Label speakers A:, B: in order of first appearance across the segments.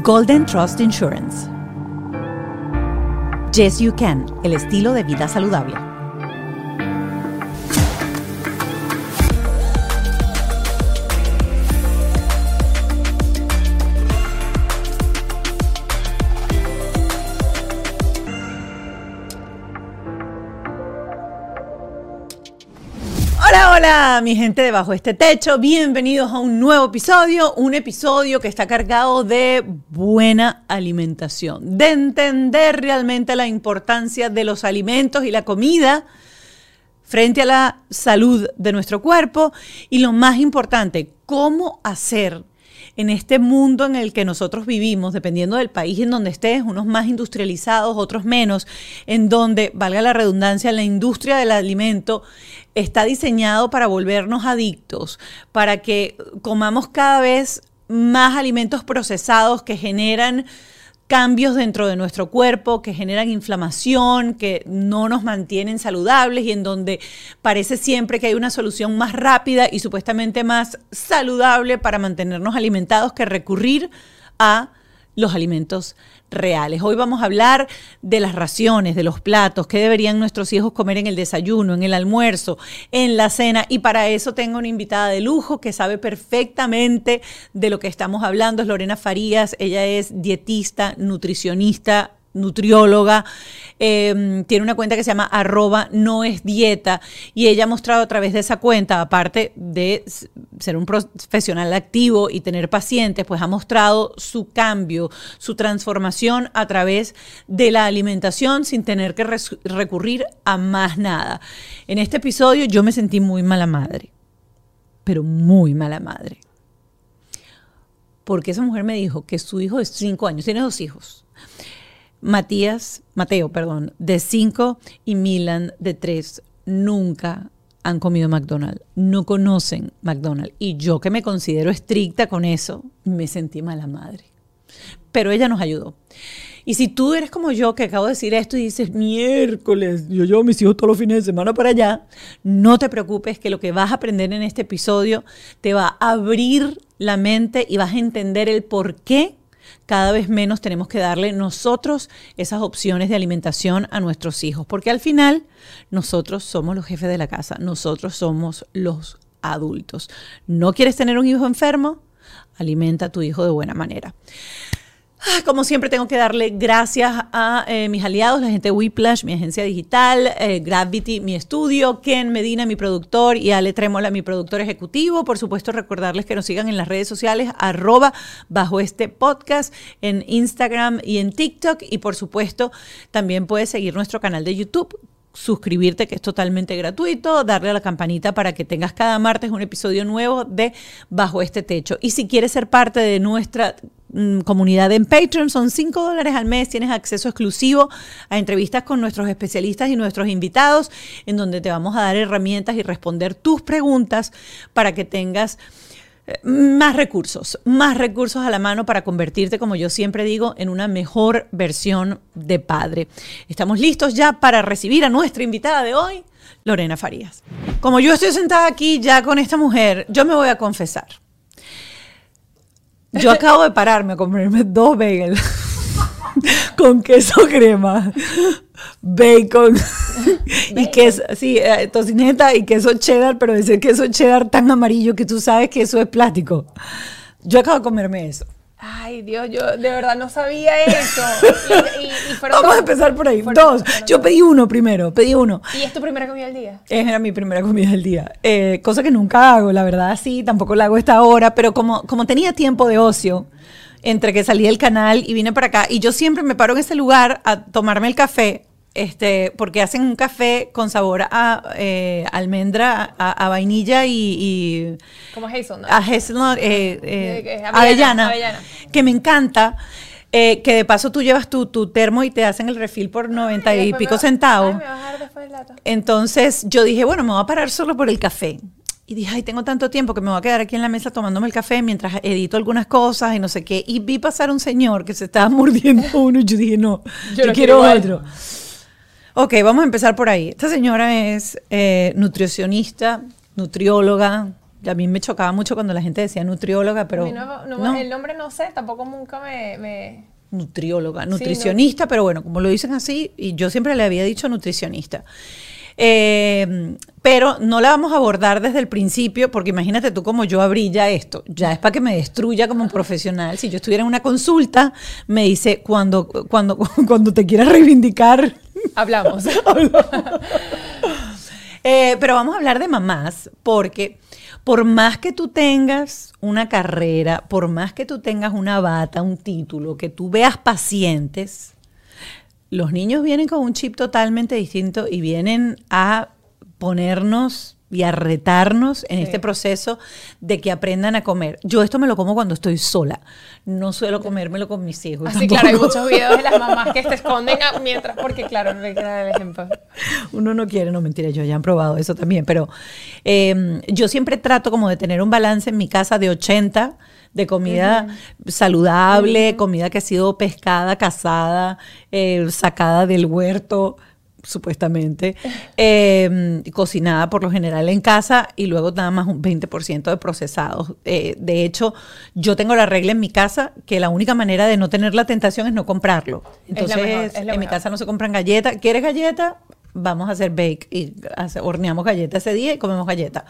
A: Golden Trust Insurance. Yes You Can, el estilo de vida saludable. Hola, mi gente de este techo. Bienvenidos a un nuevo episodio, un episodio que está cargado de buena alimentación, de entender realmente la importancia de los alimentos y la comida frente a la salud de nuestro cuerpo y lo más importante, cómo hacer en este mundo en el que nosotros vivimos, dependiendo del país en donde estés, unos más industrializados, otros menos, en donde, valga la redundancia, la industria del alimento está diseñado para volvernos adictos, para que comamos cada vez más alimentos procesados que generan cambios dentro de nuestro cuerpo que generan inflamación, que no nos mantienen saludables y en donde parece siempre que hay una solución más rápida y supuestamente más saludable para mantenernos alimentados que recurrir a los alimentos reales. Hoy vamos a hablar de las raciones, de los platos, qué deberían nuestros hijos comer en el desayuno, en el almuerzo, en la cena. Y para eso tengo una invitada de lujo que sabe perfectamente de lo que estamos hablando. Es Lorena Farías. Ella es dietista, nutricionista, nutrióloga, em, tiene una cuenta que se llama arroba no es dieta y ella ha mostrado a través de esa cuenta, aparte de ser un profesional activo y tener pacientes, pues ha mostrado su cambio, su transformación a través de la alimentación sin tener que recurrir a más nada. En este episodio yo me sentí muy mala madre, pero muy mala madre. Porque esa mujer me dijo que su hijo de cinco años, tiene dos hijos, Matías, Mateo, perdón, de 5 y Milan de 3 nunca han comido McDonald's, no conocen McDonald's. Y yo que me considero estricta con eso, me sentí mala madre. Pero ella nos ayudó. Y si tú eres como yo, que acabo de decir esto y dices, miércoles, yo llevo mis hijos todos los fines de semana para allá, no te preocupes que lo que vas a aprender en este episodio te va a abrir la mente y vas a entender el por qué cada vez menos tenemos que darle nosotros esas opciones de alimentación a nuestros hijos, porque al final nosotros somos los jefes de la casa, nosotros somos los adultos. ¿No quieres tener un hijo enfermo? Alimenta a tu hijo de buena manera. Como siempre tengo que darle gracias a eh, mis aliados, la gente de Whiplash, mi agencia digital, eh, Gravity, mi estudio, Ken Medina, mi productor, y Ale Tremola, mi productor ejecutivo. Por supuesto, recordarles que nos sigan en las redes sociales, arroba bajo este podcast, en Instagram y en TikTok. Y por supuesto, también puedes seguir nuestro canal de YouTube suscribirte que es totalmente gratuito, darle a la campanita para que tengas cada martes un episodio nuevo de Bajo este Techo. Y si quieres ser parte de nuestra comunidad en Patreon. Son 5 dólares al mes. Tienes acceso exclusivo a entrevistas con nuestros especialistas y nuestros invitados, en donde te vamos a dar herramientas y responder tus preguntas para que tengas eh, más recursos, más recursos a la mano para convertirte, como yo siempre digo, en una mejor versión de padre. Estamos listos ya para recibir a nuestra invitada de hoy, Lorena Farías. Como yo estoy sentada aquí ya con esta mujer, yo me voy a confesar. Yo acabo de pararme a comerme dos bagels con queso crema. bacon y queso, sí, eh, tocineta y queso cheddar, pero ese queso cheddar tan amarillo que tú sabes que eso es plástico. Yo acabo de comerme eso.
B: Ay, Dios, yo de verdad no sabía eso. Y, y- y fueron
A: Vamos a empezar por ahí.
B: Fueron
A: Dos.
B: fueron
A: Yo
B: dos.
A: pedí uno primero, pedí uno.
B: ¿Y es tu primera comida del día?
A: Esa era mi primera comida del día. Eh, cosa que nunca hago, la verdad, sí, tampoco la hago esta hora, pero como, como tenía tiempo de ocio, entre que salí del canal y vine para acá, y yo siempre me paro en ese lugar a tomarme el café, este, porque hacen un café con sabor a eh, almendra, a, a vainilla y, y
B: Como Hazelnut.
A: a hazelnut, eh, eh, avellana,
B: avellana, avellana.
A: que me encanta. eh, que de paso tú llevas tu, tu termo y te hacen el refil por 90
B: Ay,
A: y pico centavos. Entonces yo dije, bueno, me voy a parar solo por el café. Y dije, ay, tengo tanto tiempo que me voy a quedar aquí en la mesa tomándome el café mientras edito algunas cosas y no sé qué. Y vi pasar un señor que se estaba mordiendo uno y yo dije, no, yo,
B: quiero
A: otro. Ok, vamos a empezar por ahí. Esta señora es eh, nutricionista, nutrióloga. A mí me chocaba mucho cuando la gente decía nutrióloga, pero
B: A mí no- no-
A: no,
B: El nombre no sé, tampoco nunca me... me-
A: nutrióloga, nutricionista, pero bueno, como lo dicen así, y yo siempre le había dicho nutricionista. Eh, pero no la vamos a abordar desde el principio, porque imagínate tú como yo abrí ya esto, ya es para que me destruya como profesional. Si yo estuviera en una consulta, me dice, cuando, cuando, cuando te quieras reivindicar,
B: Hablamos.
A: Eh, pero vamos a hablar de mamás, porque por más que tú tengas una carrera, por más que tú tengas una bata, un título, que tú veas pacientes, los niños vienen con un chip totalmente distinto y vienen a ponernos y a retarnos en
B: Sí.
A: este proceso de que aprendan a comer. Yo esto me lo como cuando estoy sola. No suelo comérmelo con mis hijos.
B: Así, claro, hay muchos videos de las mamás que se esconden a- mientras... Porque, claro, no hay que dar el ejemplo.
A: Uno no quiere, no mentira, yo ya han probado eso también, pero eh, yo siempre trato como de tener un balance en mi casa de 80 de comida saludable, comida que ha sido pescada, cazada, eh, sacada del huerto supuestamente, eh, cocinada por lo general en casa y luego nada más un 20% de procesados. Eh, de hecho, yo tengo la regla en mi casa que la única manera de no tener la tentación es no comprarlo. Entonces,
B: mejor,
A: en mi casa no se compran galletas. ¿Quieres galleta? Vamos a hacer bake y hace- horneamos galletas ese día y comemos galletas.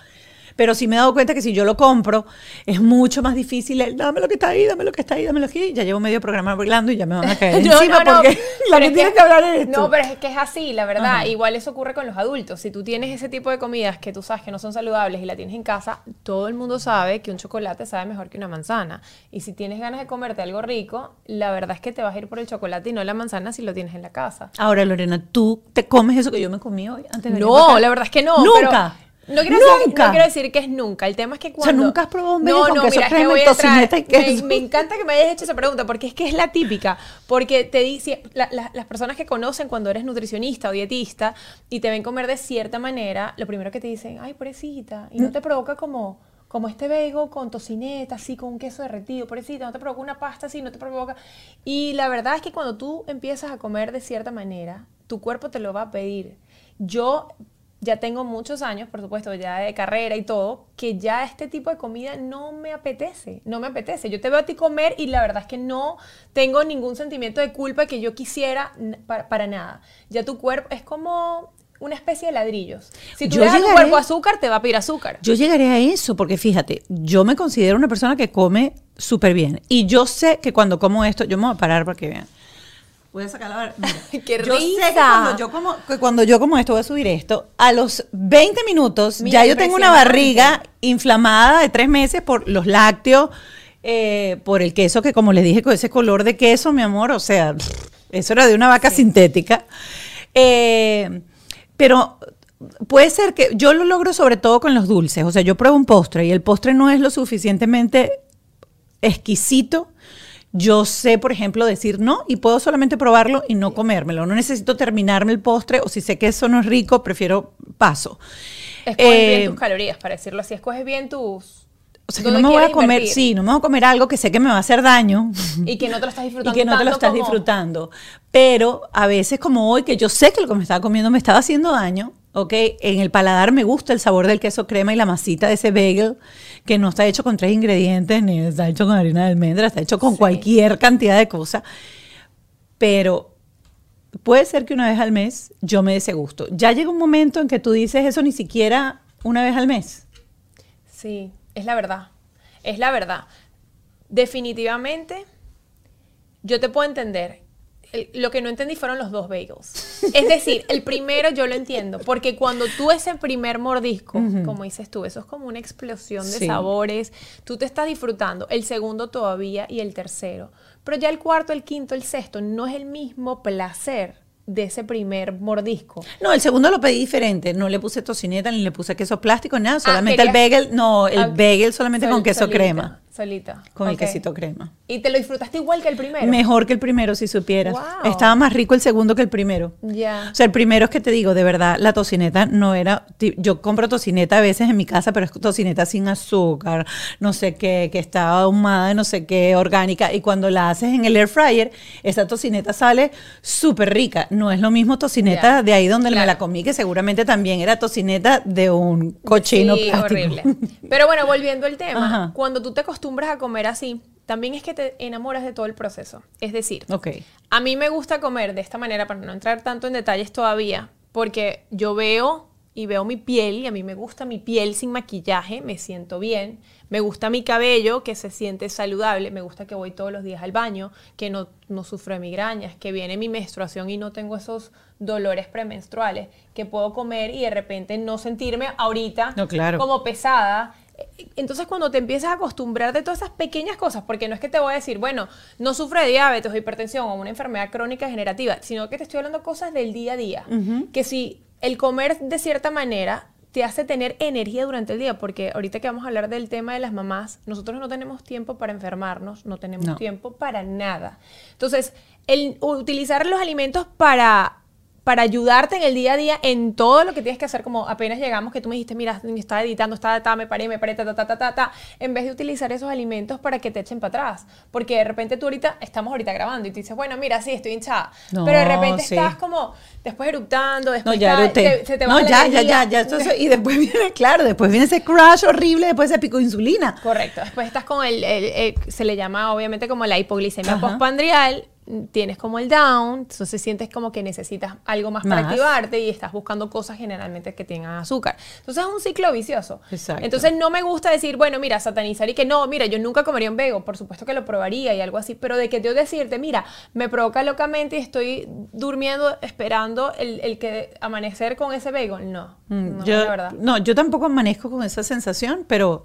A: Pero sí me he dado cuenta que si yo lo compro, es mucho más difícil el dame lo que está ahí, dame lo que está ahí, dame lo que está ahí. Ya llevo medio programa hablando y ya me van a caer
B: No,
A: encima
B: no, no,
A: porque la que
B: es
A: tiene que hablar es esto.
B: No, pero es que es así, la verdad.
A: Ajá.
B: Igual eso ocurre con los adultos. Si tú tienes ese tipo de comidas que tú sabes que no son saludables y la tienes en casa, todo el mundo sabe que un chocolate sabe mejor que una manzana. Y si tienes ganas de comerte algo rico, la verdad es que te vas a ir por el chocolate y no la manzana si lo tienes en la casa.
A: Ahora, Lorena, ¿tú te comes eso que yo me comí hoy antes de
B: No, la verdad es que no.
A: Nunca.
B: pero no quiero, Decir,
A: Nunca.
B: no quiero decir que es nunca. El tema es que
A: sea,
B: cuando.
A: nunca has probado un bagel con queso
B: mira, que
A: crema y
B: voy a entrar-
A: tocineta y queso.
B: Me, me encanta que me hayas hecho esa pregunta porque es que es la típica. Porque te dice, la- la- las personas que conocen cuando eres nutricionista o dietista y te ven comer de cierta manera, lo primero que te dicen, ay, pobrecita, y no
A: Mm.
B: te provoca como. Como este bagel con tocineta, así, con un queso derretido, pobrecita, no te provoca una pasta así, no te provoca. Y la verdad es que cuando tú empiezas a comer de cierta manera, tu cuerpo te lo va a pedir. Yo ya tengo muchos años, por supuesto, ya de carrera y todo, que ya este tipo de comida no me apetece, no me apetece. Yo te veo a ti comer y la verdad es que no tengo ningún sentimiento de culpa que yo quisiera para, para nada. Ya tu cuerpo es como una especie de ladrillos. Si tú le das tu cuerpo azúcar, te va a pedir azúcar.
A: Yo llegaré a eso, porque fíjate, yo me considero una persona que come súper bien. Y yo sé que cuando como esto, yo me voy a parar para que vean. Voy a sacar la mira.
B: ¡Qué
A: Yo sé que cuando yo, como, que cuando yo como esto, voy a subir esto, a los 20 minutos
B: Mira,
A: ya yo tengo una barriga inflamada de tres meses por los lácteos, eh, por el queso, que como les dije, con ese color de queso, mi amor, o sea, eso era de una vaca sintética. Eh, pero puede ser que yo lo logro sobre todo con los dulces. O sea, yo pruebo un postre y el postre no es lo suficientemente exquisito. Yo sé, por ejemplo, decir no y puedo solamente probarlo y no comérmelo. No necesito terminarme el postre o si sé que eso no es rico, prefiero paso.
B: Escoges
A: Eh,
B: bien tus calorías, para decirlo así. Escoges bien tus...
A: O sea, que no me voy a comer,
B: invertir.
A: sí, no me voy a comer algo que sé que me va a hacer daño.
B: Y que no te lo estás
A: y
B: disfrutando
A: que no te lo estás
B: como-
A: disfrutando. Pero a veces como hoy, que yo sé que lo que me estaba comiendo me estaba haciendo daño, ¿ok? En el paladar me gusta el sabor del queso crema y la masita de ese bagel, que no está hecho con tres ingredientes, ni está hecho con harina de almendra, está hecho con cualquier cantidad de cosas. Pero puede ser que una vez al mes yo me dé ese gusto. Ya llega un momento en que tú dices eso ni siquiera una vez al mes.
B: Sí, es la verdad. Es la verdad. Definitivamente, yo te puedo entender. El- lo que no entendí fueron los dos bagels. Es decir, el primero yo lo entiendo, porque cuando tú ese primer mordisco, como dices tú, eso es como una explosión de
A: Sí.
B: sabores, tú te estás disfrutando, el segundo todavía y el tercero. Pero ya el cuarto, el quinto, el sexto no es el mismo placer de ese primer mordisco.
A: No, el segundo lo pedí diferente. No le puse tocineta ni le puse queso plástico, nada. Solamente el
B: Ah,
A: bagel, no, el
B: Ah,
A: bagel solamente
B: sol-
A: con queso crema.
B: Solita.
A: Con el quesito crema.
B: Y te lo disfrutaste igual que el primero.
A: Mejor que el primero, si supieras.
B: Wow.
A: Estaba más rico el segundo que el primero.
B: Ya.
A: O sea, el primero es que te digo, de verdad, la tocineta no era. Yo compro tocineta a veces en mi casa, pero es tocineta sin azúcar, no sé qué, que está ahumada, no sé qué, orgánica. Y cuando la haces en el air fryer, esa tocineta sale súper rica. No es lo mismo tocineta de ahí donde me la comí, que seguramente también era tocineta de un cochino
B: Sí,
A: plástico.
B: horrible. Pero bueno, volviendo al tema,
A: Ajá.
B: cuando tú te acostumbras a comer así, también es que te enamoras de todo el proceso. Es decir, a mí me gusta comer de esta manera, para no entrar tanto en detalles todavía, porque yo veo y veo mi piel, y a mí me gusta mi piel sin maquillaje, me siento bien, me gusta mi cabello, que se siente saludable, me gusta que voy todos los días al baño, que no, no sufro de migrañas, que viene mi menstruación y no tengo esos dolores premenstruales, que puedo comer y de repente no sentirme ahorita
A: No, claro.
B: como pesada. Entonces cuando te empiezas a acostumbrar de todas esas pequeñas cosas, porque no es que te voy a decir, bueno, no sufre de diabetes o hipertensión o una enfermedad crónica degenerativa, sino que te estoy hablando cosas del día a día. Que si el comer de cierta manera te hace tener energía durante el día, porque ahorita que vamos a hablar del tema de las mamás, nosotros no tenemos tiempo para enfermarnos, no tenemos
A: No.
B: tiempo para nada. Entonces, el utilizar los alimentos para para ayudarte en el día a día en todo lo que tienes que hacer, como apenas llegamos, que tú me dijiste, mira, estaba editando, estaba, ta, me paré, me paré, ta, ta, ta, ta, ta, ta, en vez de utilizar esos alimentos para que te echen para atrás. Porque de repente tú ahorita, estamos ahorita grabando y tú dices, bueno, mira, sí, estoy hinchada.
A: No,
B: pero de repente
A: sí.
B: estás como, después eructando,
A: No,
B: después
A: ya
B: está-
A: eructé.
B: te- se te
A: No,
B: baja la
A: ya, ya, ya, ya. esto se- y después viene, claro, después viene ese crash horrible, después ese pico de insulina.
B: Correcto. Después estás con el, el- el- se le llama obviamente como la hipoglicemia
A: Ajá.
B: postpandrial, tienes como el down, entonces sientes como que necesitas algo más, para
A: Más.
B: activarte y estás buscando cosas generalmente que tengan azúcar. Entonces es un ciclo vicioso.
A: Exacto.
B: Entonces no me gusta decir, bueno, mira, satanizar y que no, mira, yo nunca comería un vego, por supuesto que lo probaría y algo así, pero de que yo decirte, mira, me provoca locamente y estoy durmiendo esperando el, el que amanecer con ese vego, no,
A: Mm,
B: no,
A: yo,
B: la verdad.
A: No, yo tampoco amanezco con esa sensación, pero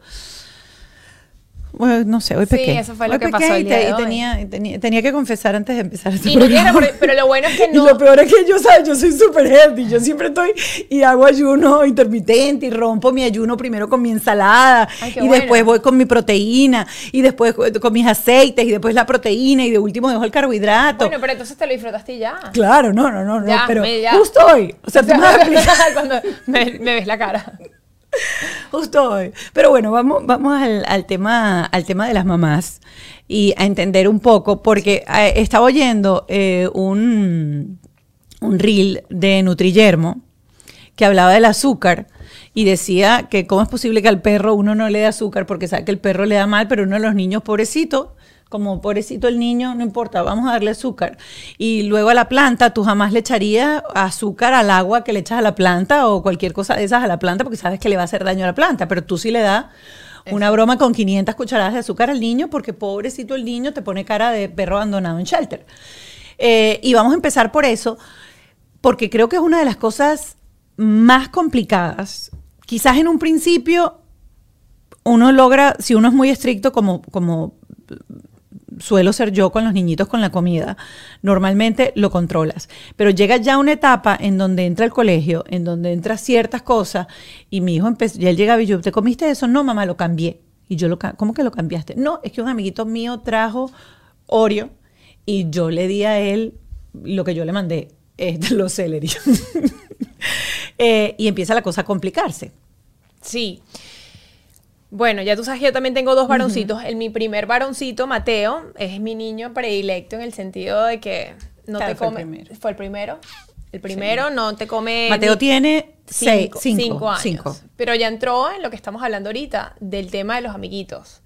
A: bueno, no sé, hoy
B: Sí,
A: pequé.
B: eso fue lo
A: Hoy
B: que pasó el
A: y, te-
B: de
A: y tenía, y tenía, tenía que confesar antes de empezar este
B: Y no quiero, pero- pero lo bueno es que
A: Y
B: no-
A: lo peor es que yo, ¿sabes? Yo soy súper healthy. Yo siempre estoy y hago ayuno intermitente y rompo mi ayuno primero con mi ensalada.
B: Ay,
A: y
B: bueno.
A: después voy con mi proteína. Y después con mis aceites. Y después la proteína. Y de último dejo el carbohidrato.
B: Bueno, pero entonces te lo disfrutaste y ya.
A: Claro, no, no, no, no. Pero
B: me- ya.
A: justo hoy. O sea, tú me vas a explicar.
B: Cuando me, me ves la cara.
A: Justo hoy. Pero bueno, vamos, vamos al, tema, al tema de las mamás y a entender un poco, porque eh, estaba oyendo eh, un, un reel de Nutrillermo que hablaba del azúcar y decía que cómo es posible que al perro uno no le dé azúcar porque sabe que el perro le da mal, pero uno de los niños pobrecito, como pobrecito el niño, no importa, vamos a darle azúcar. Y luego a la planta, tú jamás le echarías azúcar al agua que le echas a la planta o cualquier cosa de esas a la planta porque sabes que le va a hacer daño a la planta, pero tú sí le das una broma con 500 cucharadas de azúcar al niño porque pobrecito el niño te pone cara de perro abandonado en shelter. Eh, y vamos a empezar por eso, porque creo que es una de las cosas más complicadas. Quizás en un principio uno logra, si uno es muy estricto como, como suelo ser yo con los niñitos con la comida, normalmente lo controlas. Pero llega ya una etapa en donde entra el colegio, en donde entra ciertas cosas, y mi hijo empezó, y él llegaba y yo, ¿te comiste eso? No, mamá, lo cambié. Y yo lo, ¿cómo que lo cambiaste? No, es que un amiguito mío trajo Oreo y yo le di a él lo que yo le mandé, es los celery. Eh, y empieza la cosa a complicarse.
B: Sí. Bueno, ya tú sabes que yo también tengo dos varoncitos. El, mi primer varoncito, Mateo, es mi niño predilecto en el sentido de que no
A: Claro,
B: te
A: fue el
B: come.
A: primero.
B: Fue el primero. El primero no te come.
A: Mateo
B: ni-
A: tiene seis,
B: cinco,
A: cinco,
B: cinco años.
A: cinco.
B: Pero ya entró en lo que estamos hablando ahorita, del tema de los amiguitos.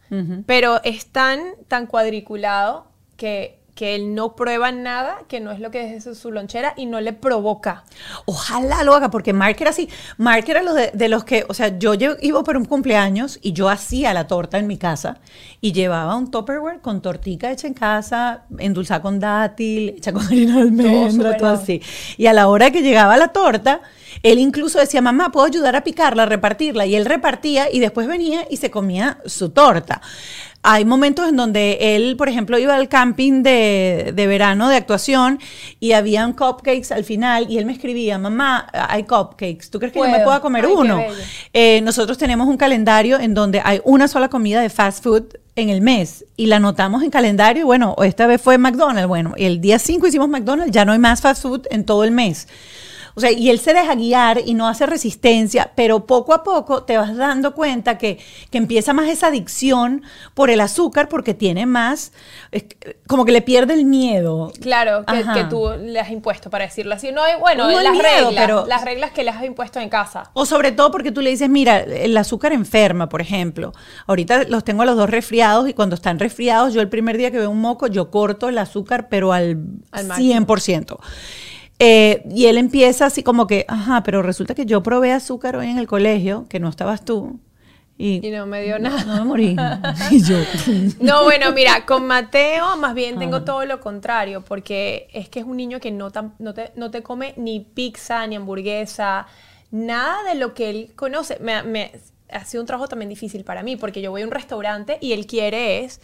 B: Pero es tan, tan cuadriculado que que él no prueba nada que no es lo que es su lonchera y no le provoca.
A: Ojalá lo haga, porque Mark era así. Mark era los de, de los que, o sea, yo iba por un cumpleaños y yo hacía la torta en mi casa y llevaba un Tupperware con tortica hecha en casa, endulzada con dátil, hecha con harina de almendra, todo así. Y a la hora que llegaba la torta, él incluso decía, mamá, ¿puedo ayudar a picarla, a repartirla? Y él repartía y después venía y se comía su torta. Hay momentos en donde él, por ejemplo, iba al camping de, de verano de actuación y habían cupcakes al final y él me escribía, mamá, hay cupcakes, ¿tú crees que yo me pueda comer
B: Ay,
A: uno? Eh, nosotros tenemos un calendario en donde hay una sola comida de fast food en el mes y la anotamos en calendario. Bueno, esta vez fue McDonald's. Bueno, el día 5 hicimos McDonald's, ya no hay más fast food en todo el mes. O sea, y él se deja guiar y no hace resistencia, pero poco a poco te vas dando cuenta que, que empieza más esa adicción por el azúcar porque tiene más, es como que le pierde el miedo.
B: Claro, que, tú le has impuesto, para decirlo así. No hay, bueno,
A: No
B: las
A: miedo,
B: reglas,
A: pero-
B: las reglas que le has impuesto en casa.
A: O sobre todo porque tú le dices, mira, el azúcar enferma, por ejemplo. Ahorita los tengo a los dos resfriados y cuando están resfriados, yo el primer día que veo un moco, yo corto el azúcar, pero al,
B: Al máximo.
A: 100%. Eh, y él empieza así como que, ajá, pero resulta que yo probé azúcar hoy en el colegio, que no estabas tú. Y,
B: Y no me dio nada.
A: No me morí. y yo,
B: No, bueno, mira, con Mateo más bien tengo todo lo contrario, porque es que es un niño que no, tan- no, te, no te come ni pizza, ni hamburguesa, nada de lo que él conoce. Me, me- ha sido un trabajo también difícil para mí, porque yo voy a un restaurante y él quiere es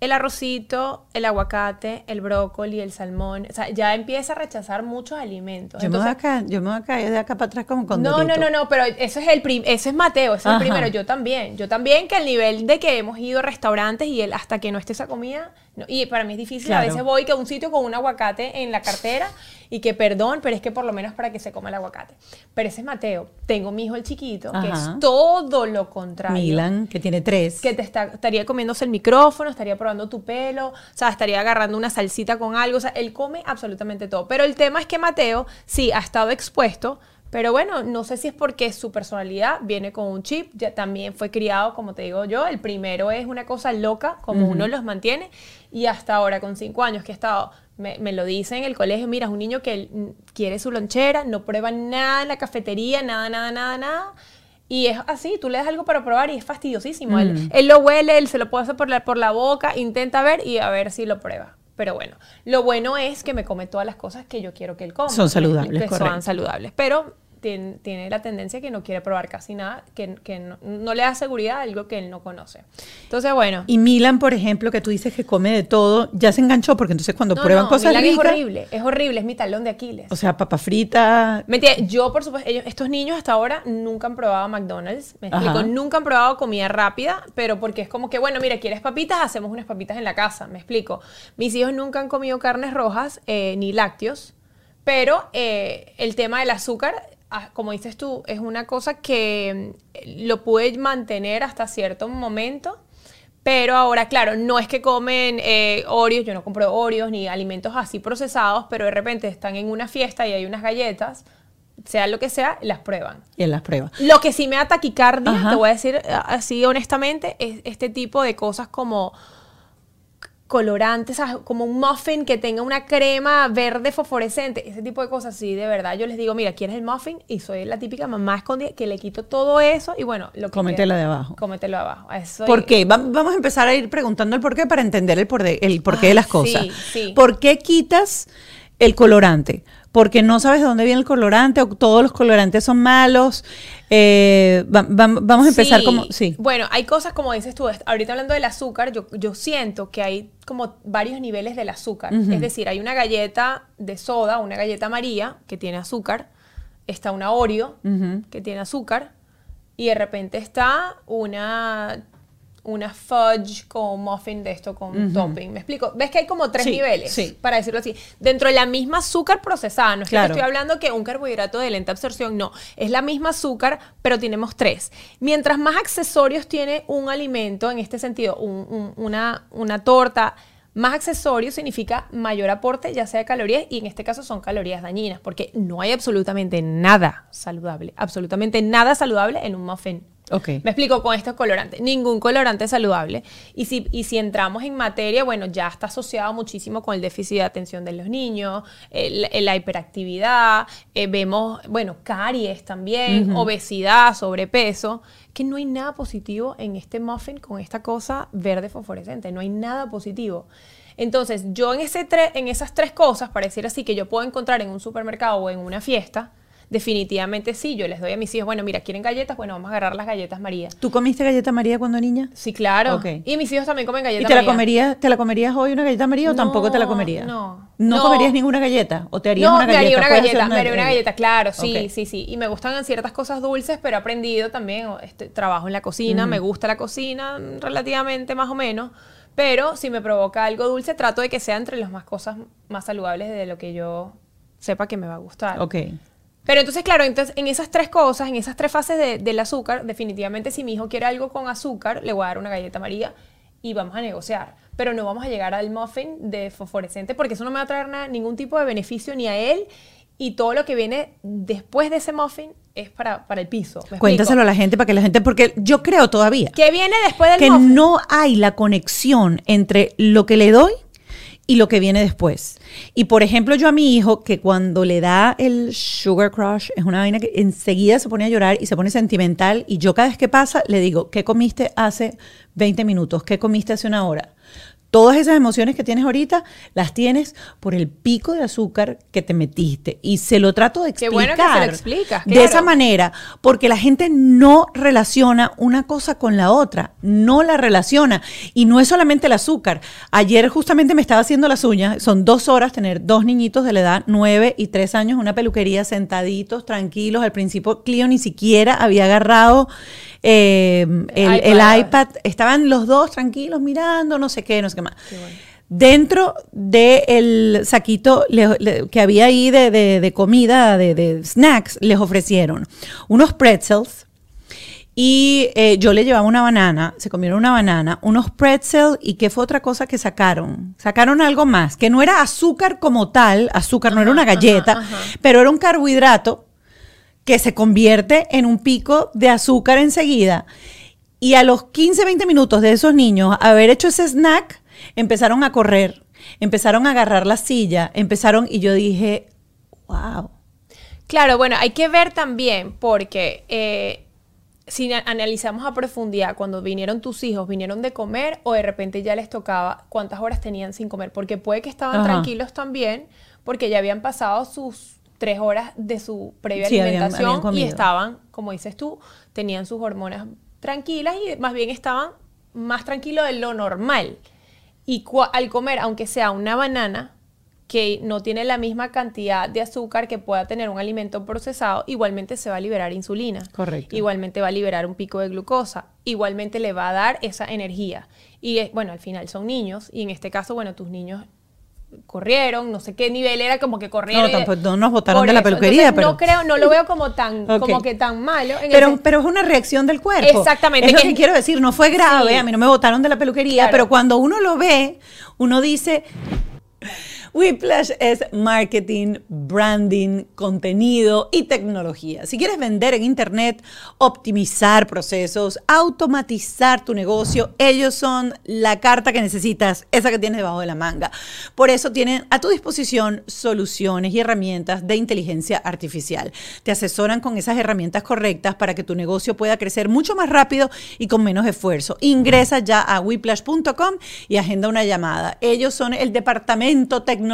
B: el arrocito, el aguacate, el brócoli, el salmón. O sea, ya empieza a rechazar muchos alimentos.
A: yo, me voy acá, yo me voy a caer de acá para atrás como con
B: no, no, no, no, pero eso es el prim ese es Mateo, ese es el primero, yo también. Yo también que el nivel de que hemos ido a restaurantes y él hasta que no esté esa comida, no, y para mí es difícil, a
A: Claro.
B: veces voy que a un sitio con un aguacate en la cartera y que perdón, pero es que por lo menos para que se coma el aguacate. Pero ese es Mateo. Tengo mi hijo el chiquito, que
A: Ajá.
B: es todo lo contrario
A: Milan, que tiene tres.
B: que te está, estaría comiéndose el micrófono, estaría probando tu pelo, o sea, estaría agarrando una salsita con algo, o sea, él come absolutamente todo. Pero el tema es que Mateo sí ha estado expuesto, pero bueno, no sé si es porque su personalidad viene con un chip, ya también fue criado, como te digo yo, el primero es una cosa loca, como uno los mantiene, y hasta ahora con cinco años que he estado... Me, me lo dice en el colegio, mira, es un niño que quiere su lonchera, no prueba nada en la cafetería, nada, nada, nada, nada. Y es así, tú le das algo para probar y es fastidiosísimo.
A: Mm.
B: Él, él lo huele, él se lo puede hacer por la, por la boca, intenta ver y a ver si lo prueba. Pero bueno, lo bueno es que me come todas las cosas que yo quiero que él coma.
A: Son saludables,
B: Que
A: correcto.
B: son saludables. Pero tiene, tiene la tendencia que no quiere probar casi nada, que, que no, no le da seguridad a algo que él no conoce. Entonces, bueno.
A: Y Milan, por ejemplo, que tú dices que come de todo, ya se enganchó porque entonces cuando
B: no,
A: prueban
B: no,
A: cosas
B: Milán es
A: ricas,
B: horrible, es horrible, es mi talón de Aquiles.
A: o sea, papa frita,
B: Mentira, yo por supuesto, ellos- estos niños hasta ahora nunca han probado McDonald's, me explico,
A: Ajá.
B: nunca han probado comida rápida, pero porque es como que, bueno, mira, ¿quieres papitas? Hacemos unas papitas en la casa, me explico. Mis hijos nunca han comido carnes rojas eh, ni lácteos, pero eh, el tema del azúcar, como dices tú, es una cosa que mm, lo pude mantener hasta cierto momento. Pero ahora, claro, no es que comen eh, Oreos, yo no compro Oreos ni alimentos así procesados, pero de repente están en una fiesta y hay unas galletas, sea lo que sea, las prueban.
A: y en las pruebas.
B: Lo que sí me da taquicardia,
A: Ajá.
B: te voy a decir eh, así honestamente, es este tipo de cosas como colorantes, ¿sabes? como un muffin que tenga una crema verde fosforescente, ese tipo de cosas, sí, de verdad. Yo les digo, mira, ¿quieres el muffin? Y soy la típica mamá escondida que le quito todo eso y bueno, lo que
A: Cómetela
B: queda-
A: de abajo.
B: Cómetelo de abajo. Eso
A: ¿Por
B: y-
A: qué? Va- vamos a empezar a ir preguntando el por qué para entender el, por de- el porqué de las cosas.
B: sí, sí.
A: ¿Por qué quitas el colorante? Porque no sabes de dónde viene el colorante o todos los colorantes son malos. Eh, va- va- vamos a empezar
B: Sí.
A: como... Sí.
B: Bueno, hay cosas como dices tú, ahorita hablando del azúcar, yo, yo siento que hay como varios niveles del azúcar. Es decir, hay una galleta de soda, una galleta María, que tiene azúcar, está una Oreo, que tiene azúcar, y de repente está una, una fudge con muffin de esto con topping. ¿Me explico? ¿Ves que hay como tres
A: Sí,
B: niveles?
A: sí.
B: Para decirlo así. Dentro de la misma azúcar procesada, no es que te estoy hablando que un carbohidrato de lenta absorción, no. Es la misma azúcar, pero tenemos tres. Mientras más accesorios tiene un alimento, en este sentido, un- un- una, una torta, más accesorios significa mayor aporte, ya sea de calorías, y en este caso son calorías dañinas, porque no hay absolutamente nada saludable, absolutamente nada saludable en un muffin
A: Ok.
B: Me explico con estos colorantes. Ningún colorante es saludable. Y si, y si entramos en materia, bueno, ya está asociado muchísimo con el déficit de atención de los niños, el- el- la hiperactividad, eh, vemos, bueno, caries también, obesidad, sobrepeso, que no hay nada positivo en este muffin con esta cosa verde fosforescente. No hay nada positivo. Entonces, yo en, ese en esas tres cosas, para decir así, que yo puedo encontrar en un supermercado o en una fiesta, definitivamente sí, yo les doy a mis hijos, bueno, mira, ¿quieren galletas? Bueno, vamos a agarrar las galletas María.
A: ¿Tú comiste galleta María cuando niña?
B: Sí, claro. Y mis hijos también comen galletas
A: ¿Y te la,
B: María.
A: comerías, te la comerías hoy una galleta María o
B: No,
A: tampoco te la comerías?
B: no.
A: ¿No,
B: No.
A: comerías ninguna galleta? ¿O te harías
B: No,
A: una
B: me
A: galleta?
B: haría una
A: ¿Puedes
B: galleta,
A: hacer
B: me haría una galleta, claro, sí, sí, sí. Y me gustan ciertas cosas dulces, pero he aprendido también, este, trabajo en la cocina, me gusta la cocina relativamente más o menos, pero si me provoca algo dulce, trato de que sea entre las más cosas más saludables de lo que yo sepa que me va a gustar.
A: Ok.
B: Pero entonces, claro, entonces, en esas tres cosas, en esas tres fases de- del azúcar, definitivamente si mi hijo quiere algo con azúcar, le voy a dar una galleta María y vamos a negociar. Pero no vamos a llegar al muffin de fosforescente porque eso no me va a traer nada- ningún tipo de beneficio ni a él y todo lo que viene después de ese muffin es para, para el piso. ¿me
A: Cuéntaselo a la gente para que la gente, porque yo creo todavía
B: ¿Qué viene después del
A: que
B: muffin?
A: no hay la conexión entre lo que le doy y lo que viene después. Y por ejemplo, yo a mi hijo, que cuando le da el sugar crush, es una vaina que enseguida se pone a llorar y se pone sentimental, y yo cada vez que pasa le digo, ¿qué comiste hace 20 minutos? ¿Qué comiste hace una hora? Todas esas emociones que tienes ahorita las tienes por el pico de azúcar que te metiste. Y se lo trato de
B: Qué
A: explicar.
B: bueno que se lo explicas,
A: De
B: claro.
A: esa manera, porque la gente no relaciona una cosa con la otra, no la relaciona. Y no es solamente el azúcar. Ayer justamente me estaba haciendo las uñas, son dos horas tener dos niñitos de la edad nueve y tres años en una peluquería sentaditos, tranquilos. Al principio Clio ni siquiera había agarrado eh, el, el
B: iPad.
A: iPad. Estaban los dos tranquilos mirando, no sé qué, no sé qué Dentro del saquito le- le- que había ahí de, de- de comida, de, de snacks, les ofrecieron unos pretzels y eh, yo le llevaba una banana, se comieron una banana, unos pretzels y qué fue otra cosa que sacaron. Sacaron algo más, que no era azúcar como tal, azúcar, no era una galleta, pero era un carbohidrato que se convierte en un pico de azúcar enseguida. Y a los 15, 20 minutos de esos niños haber hecho ese snack, empezaron a correr, empezaron a agarrar la silla, empezaron y yo dije, wow.
B: Claro, bueno, hay que ver también porque eh, si na- analizamos a profundidad, cuando vinieron tus hijos, vinieron de comer o de repente ya les tocaba cuántas horas tenían sin comer, porque puede que estaban
A: Ajá.
B: tranquilos también porque ya habían pasado sus tres horas de su previa
A: Sí,
B: alimentación
A: habían
B: y estaban, como dices tú, tenían sus hormonas tranquilas y más bien estaban más tranquilos de lo normal. Y al comer, aunque sea una banana, que no tiene la misma cantidad de azúcar que pueda tener un alimento procesado, igualmente se va a liberar insulina.
A: Correcto.
B: Igualmente va a liberar un pico de glucosa. Igualmente le va a dar esa energía. Y eh, bueno, al final son niños. Y en este caso, bueno, tus niños corrieron, no sé qué nivel era, como que corrieron.
A: No, tampoco- no nos botaron
B: Por
A: de la peluquería,
B: Entonces, No
A: pero-
B: creo, no lo veo como tan, como que tan malo. en
A: Pero,
B: ese-
A: pero es una reacción del cuerpo.
B: Exactamente,
A: Es lo
B: que-
A: quiero decir, no fue grave,
B: Sí.
A: a mí no me botaron de la peluquería,
B: Claro.
A: pero cuando uno lo ve, uno dice, Whiplash es marketing, branding, contenido y tecnología. Si quieres vender en Internet, optimizar procesos, automatizar tu negocio, ellos son la carta que necesitas, esa que tienes debajo de la manga. Por eso tienen a tu disposición soluciones y herramientas de inteligencia artificial. Te asesoran con esas herramientas correctas para que tu negocio pueda crecer mucho más rápido y con menos esfuerzo. Ingresa ya a whiplash.com y agenda una llamada. Ellos son el departamento tecnológico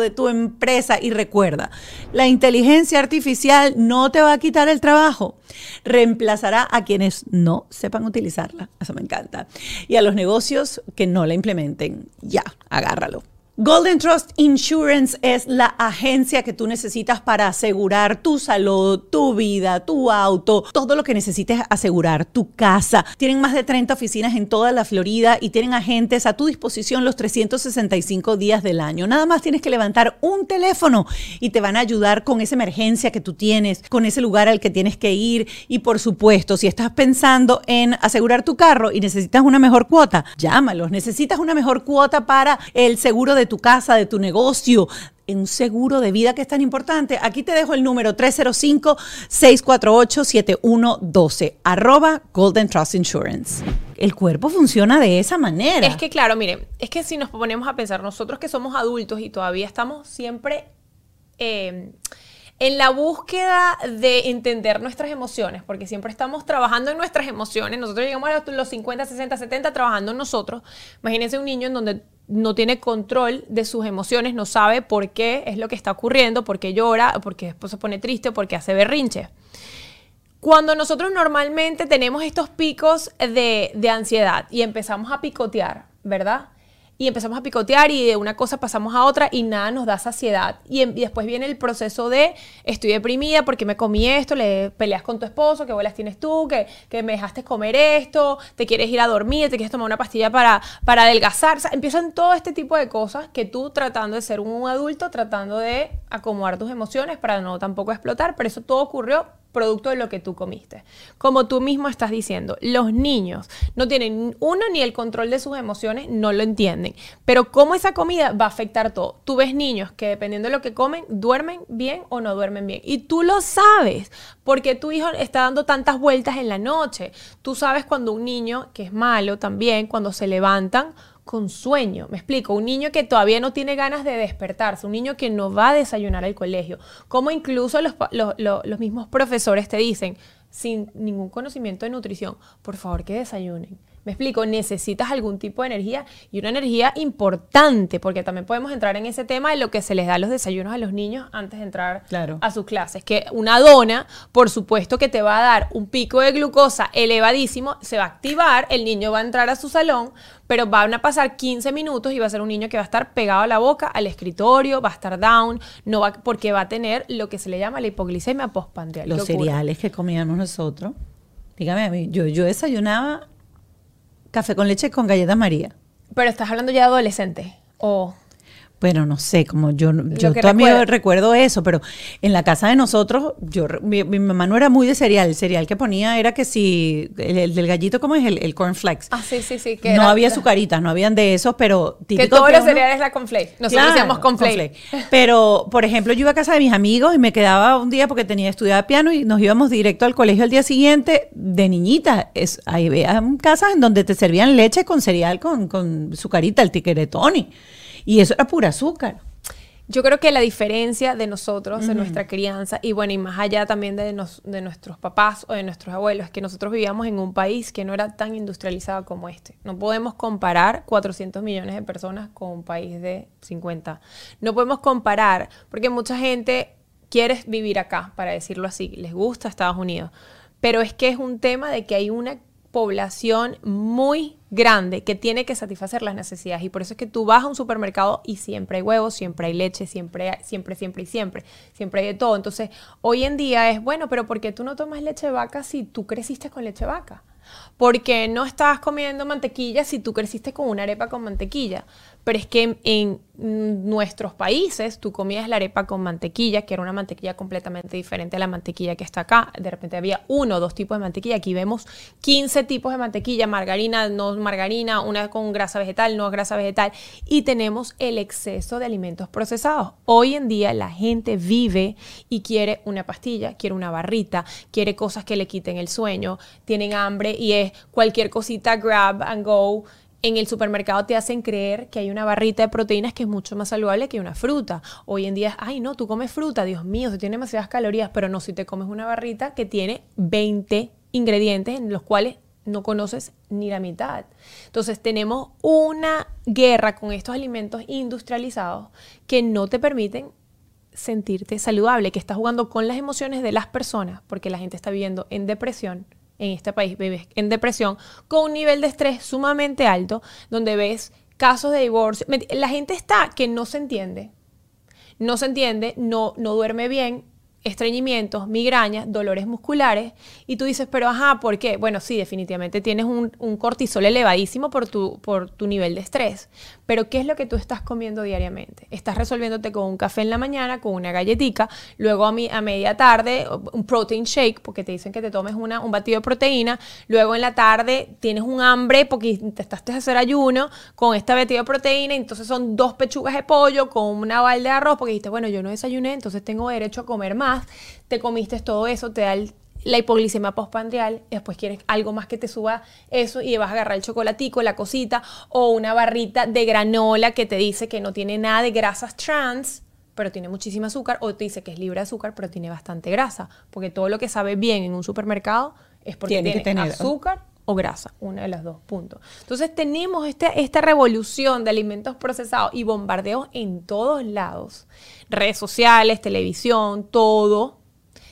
A: de tu empresa y recuerda, la inteligencia artificial no te va a quitar el trabajo, reemplazará a quienes no sepan utilizarla. Eso me encanta. Y a los negocios que no la implementen, ya, agárralo. Golden Trust Insurance es la agencia que tú necesitas para asegurar tu salud, tu vida, tu auto, todo lo que necesites asegurar, tu casa. Tienen más de 30 oficinas en toda la Florida y tienen agentes a tu disposición los 365 días del año. Nada más tienes que levantar un teléfono y te van a ayudar con esa emergencia que tú tienes, con ese lugar al que tienes que ir y por supuesto, si estás pensando en asegurar tu carro y necesitas una mejor cuota, llámalos. Necesitas una mejor cuota para el seguro de tu casa, de tu negocio. en un seguro de vida que es tan importante, aquí te dejo el número 305-648-7112, arroba Golden Trust Insurance. El cuerpo funciona de esa manera.
B: Es que, claro, miren, es que si nos ponemos a pensar, nosotros que somos adultos y todavía estamos siempre eh, en la búsqueda de entender nuestras emociones, porque siempre estamos trabajando en nuestras emociones, nosotros llegamos a los 50, 60, 70 trabajando en nosotros. Imagínense un niño en donde no tiene control de sus emociones, no sabe por qué es lo que está ocurriendo, por qué llora, por qué después se pone triste, por qué hace berrinche. Cuando nosotros normalmente tenemos estos picos de, de ansiedad y empezamos a picotear, ¿verdad? Y empezamos a picotear y de una cosa pasamos a otra y nada nos da saciedad. Y, y, después viene el proceso de estoy deprimida porque me comí esto, le peleas con tu esposo, qué bolas tienes tú, que, que me dejaste comer esto, te quieres ir a dormir, te quieres tomar una pastilla para, para adelgazar. Empiezan todo este tipo de cosas que tú tratando de ser un adulto, tratando de acomodar tus emociones para no tampoco explotar, pero eso todo ocurrió producto de lo que tú comiste. Como tú mismo estás diciendo, los niños no tienen uno ni el control de sus emociones, no lo entienden. Pero cómo esa comida va a afectar todo. Tú ves niños que dependiendo de lo que comen, duermen bien o no duermen bien. Y tú lo sabes, porque tu hijo está dando tantas vueltas en la noche. Tú sabes cuando un niño, que es malo también, cuando se levantan, con sueño. Me explico, un niño que todavía no tiene ganas de despertarse, un niño que no va a desayunar al colegio, como incluso los, los, mismos profesores te dicen, sin ningún conocimiento de nutrición, por favor que desayunen. Me explico, necesitas algún tipo de energía y una energía importante, porque también podemos entrar en ese tema de lo que se les da los desayunos a los niños antes de entrar a sus clases. Que una dona, por supuesto que te va a dar un pico de glucosa elevadísimo, se va a activar, el niño va a entrar a su salón, pero van a pasar 15 minutos y va a ser un niño que va a estar pegado a la boca, al escritorio, va a estar down, no va, porque va a tener lo que se le llama la hipoglicemia postprandial.
A: Los cereales que comíamos nosotros. Dígame a mí, yo, yo desayunaba café con leche con galleta María.
B: Pero estás hablando ya de adolescente o
A: bueno, no sé, como yo, yo también recuerdo eso, pero en la casa de nosotros, yo mi, mamá no era muy de cereal. El cereal que ponía era que si, el, del gallito, ¿cómo es? El, el cornflakes.
B: Ah, sí, sí, sí.
A: Que no había azucaritas, no habían de esos, pero
B: Que todos los cereales la cornflakes. Nosotros decíamos cornflakes.
A: Pero, por ejemplo, yo iba a casa de mis amigos y me quedaba un día porque tenía estudiado piano y nos íbamos directo al colegio al día siguiente de niñita. Es, ahí vean casas en donde te servían leche con cereal con, con sucarita, el tiqueretoni. Y eso era pura azúcar.
B: Yo creo que la diferencia de nosotros, de nuestra crianza, y bueno, y más allá también de, de nuestros papás o de nuestros abuelos, es que nosotros vivíamos en un país que no era tan industrializado como este. No podemos comparar 400 millones de personas con un país de 50. No podemos comparar, porque mucha gente quiere vivir acá, para decirlo así, les gusta Estados Unidos, pero es que es un tema de que hay una población muy grande que tiene que satisfacer las necesidades y por eso es que tú vas a un supermercado y siempre hay huevos, siempre hay leche, siempre, siempre, siempre y siempre, siempre hay de todo. Entonces, hoy en día es, bueno, pero ¿por qué tú no tomas leche vaca si tú creciste con leche vaca? ¿Por qué no estás comiendo mantequilla si tú creciste con una arepa con mantequilla? Pero es que en, nuestros países tú comías la arepa con mantequilla, que era una mantequilla completamente diferente a la mantequilla que está acá. De repente había uno o dos tipos de mantequilla. Aquí vemos 15 tipos de mantequilla, margarina, no margarina, una con grasa vegetal, no grasa vegetal. Y tenemos el exceso de alimentos procesados. Hoy en día la gente vive y quiere una pastilla, quiere una barrita, quiere cosas que le quiten el sueño, tienen hambre y es cualquier cosita grab and go en el supermercado te hacen creer que hay una barrita de proteínas que es mucho más saludable que una fruta. Hoy en día, ay no, tú comes fruta, Dios mío, se tiene demasiadas calorías, pero no si te comes una barrita que tiene 20 ingredientes en los cuales no conoces ni la mitad. Entonces tenemos una guerra con estos alimentos industrializados que no te permiten sentirte saludable, que estás jugando con las emociones de las personas, porque la gente está viviendo en depresión en este país vives en depresión con un nivel de estrés sumamente alto, donde ves casos de divorcio. La gente está que no se entiende. No se entiende, no, no duerme bien, estreñimientos, migrañas, dolores musculares, y tú dices, pero ajá, ¿por qué? Bueno, sí, definitivamente tienes un, un, cortisol elevadísimo por tu, por tu nivel de estrés, pero ¿qué es lo que tú estás comiendo diariamente? Estás resolviéndote con un café en la mañana, con una galletita, luego a, mi, a media tarde un protein shake, porque te dicen que te tomes una, un batido de proteína, luego en la tarde tienes un hambre porque intentaste hacer ayuno con esta batido de proteína, entonces son dos pechugas de pollo con una balde de arroz, porque dijiste, bueno, yo no desayuné, entonces tengo derecho a comer más, te comiste todo eso, te da la hipoglicemia postprandial, y después quieres algo más que te suba eso y vas a agarrar el chocolatico, la cosita o una barrita de granola que te dice que no tiene nada de grasas trans, pero tiene muchísimo azúcar, o te dice que es libre de azúcar, pero tiene bastante grasa, porque todo lo que sabe bien en un supermercado es porque tiene, tiene azúcar o grasa, una de las dos puntos. Entonces tenemos este, esta revolución de alimentos procesados y bombardeos en todos lados, redes sociales, televisión, todo,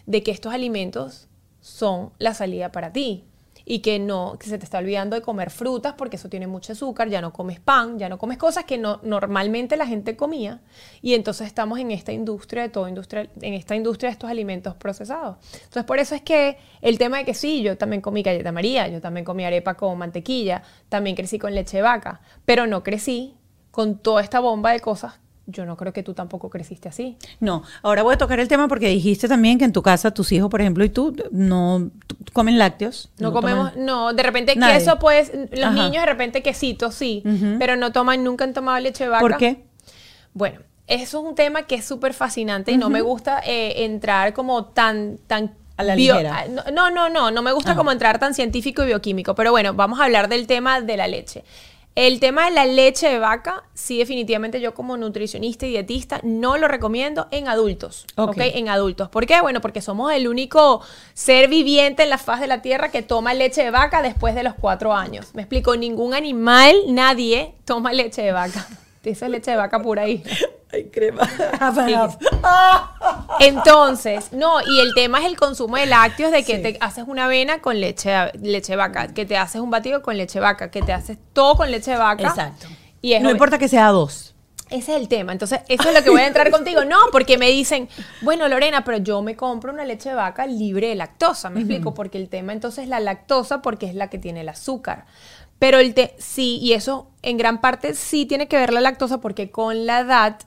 B: de que estos alimentos son la salida para ti y que no, que se te está olvidando de comer frutas porque eso tiene mucho azúcar, ya no comes pan, ya no comes cosas que no, normalmente la gente comía y entonces estamos en esta industria de todo industria, en esta industria de estos alimentos procesados. Entonces por eso es que el tema de que sí, yo también comí galleta María, yo también comí arepa con mantequilla, también crecí con leche vaca, pero no crecí con toda esta bomba de cosas yo no creo que tú tampoco creciste así.
A: No, ahora voy a tocar el tema porque dijiste también que en tu casa tus hijos, por ejemplo, y tú no comen lácteos.
B: No, comemos, no, de repente queso, pues, los niños de repente quesito, sí, pero no toman, nunca han tomado leche de vaca.
A: ¿Por qué?
B: Bueno, eso es un tema que es súper fascinante y no me gusta eh, entrar como tan, tan
A: a la ligera.
B: No, no, no, no me gusta como entrar tan científico y bioquímico, pero bueno, vamos a hablar del tema de la leche. El tema de la leche de vaca, sí, definitivamente yo como nutricionista y dietista no lo recomiendo en adultos. Ok. En adultos. ¿Por qué? Bueno, porque somos el único ser viviente en la faz de la tierra que toma leche de vaca después de los cuatro años. Me explico, ningún animal, nadie toma leche de vaca. Esa leche de vaca pura ahí.
A: Ay, crema.
B: Entonces, no, y el tema es el consumo de lácteos, de que te haces una avena con leche, leche vaca, que te haces un batido con leche vaca, que te haces todo con leche vaca.
A: Exacto. Y no importa que sea dos.
B: Ese es el tema. Entonces, eso es lo que voy a entrar contigo. No, porque me dicen, bueno, Lorena, pero yo me compro una leche de vaca libre de lactosa. Me explico, porque el tema entonces es la lactosa, porque es la que tiene el azúcar. Pero el té, sí, y eso en gran parte sí tiene que ver la lactosa, porque con la edad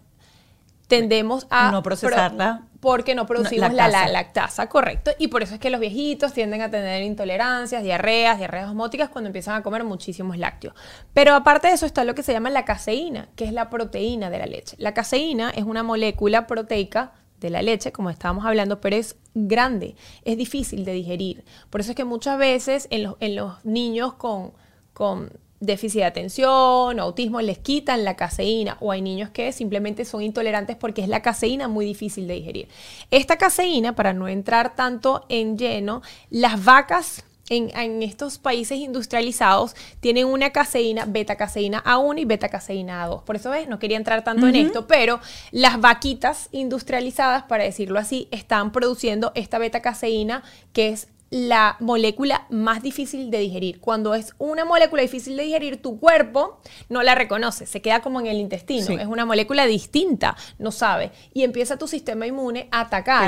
B: tendemos a...
A: No procesarla.
B: porque no producimos la, lactasa, correcto. Y por eso es que los viejitos tienden a tener intolerancias, diarreas, diarreas osmóticas cuando empiezan a comer muchísimos lácteos. Pero aparte de eso está lo que se llama la caseína, que es la proteína de la leche. La caseína es una molécula proteica de la leche, como estábamos hablando, pero es grande, es difícil de digerir. Por eso es que muchas veces en los, en los niños con, con déficit de atención autismo les quitan la caseína o hay niños que simplemente son intolerantes porque es la caseína muy difícil de digerir. Esta caseína, para no entrar tanto en lleno, las vacas en, estos países industrializados tienen una caseína, beta caseína A1 y beta caseína A2. Por eso ves, no quería entrar tanto en esto, pero las vaquitas industrializadas, para decirlo así, están produciendo esta beta caseína que es la molécula más difícil de digerir. Cuando es una molécula difícil de digerir, tu cuerpo no la reconoce, se queda como en el intestino. Es una molécula distinta, no sabe. Y empieza tu sistema inmune a atacar,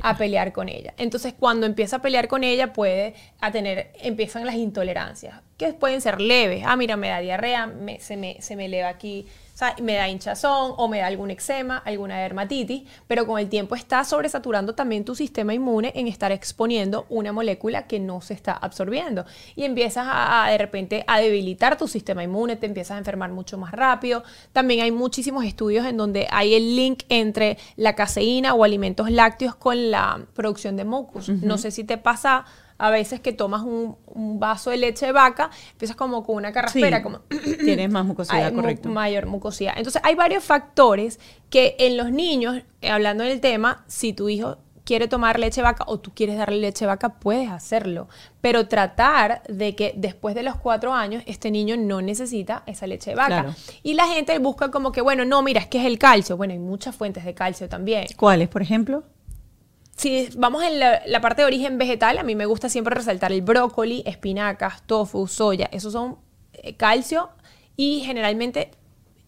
B: a pelear con ella. Entonces, cuando empieza a pelear con ella, puede a tener, empiezan las intolerancias, que pueden ser leves. Ah, mira, me da diarrea, se, me, se me eleva aquí o sea, me da hinchazón o me da algún eczema, alguna dermatitis, pero con el tiempo está sobresaturando también tu sistema inmune en estar exponiendo una molécula que no se está absorbiendo. Y empiezas a, de repente a debilitar tu sistema inmune, te empiezas a enfermar mucho más rápido. También hay muchísimos estudios en donde hay el link entre la caseína o alimentos lácteos con la producción de mucus. No sé si te pasa a veces que tomas un, vaso de leche de vaca, empiezas como con una carraspera, como...
A: Tienes más mucosidad, correcto.
B: mayor mucosidad. Entonces, hay varios factores que en los niños, eh, hablando del tema, si tu hijo quiere tomar leche de vaca o tú quieres darle leche de vaca, puedes hacerlo. Pero tratar de que después de los cuatro años este niño no necesita esa leche de vaca. Y la gente busca como que, bueno, no, mira, es que es el calcio. Bueno, hay muchas fuentes de calcio también.
A: ¿Cuáles, por ejemplo?
B: Si vamos en la, parte de origen vegetal, a mí me gusta siempre resaltar el brócoli, espinacas, tofu, soya. Esos son eh, calcio y generalmente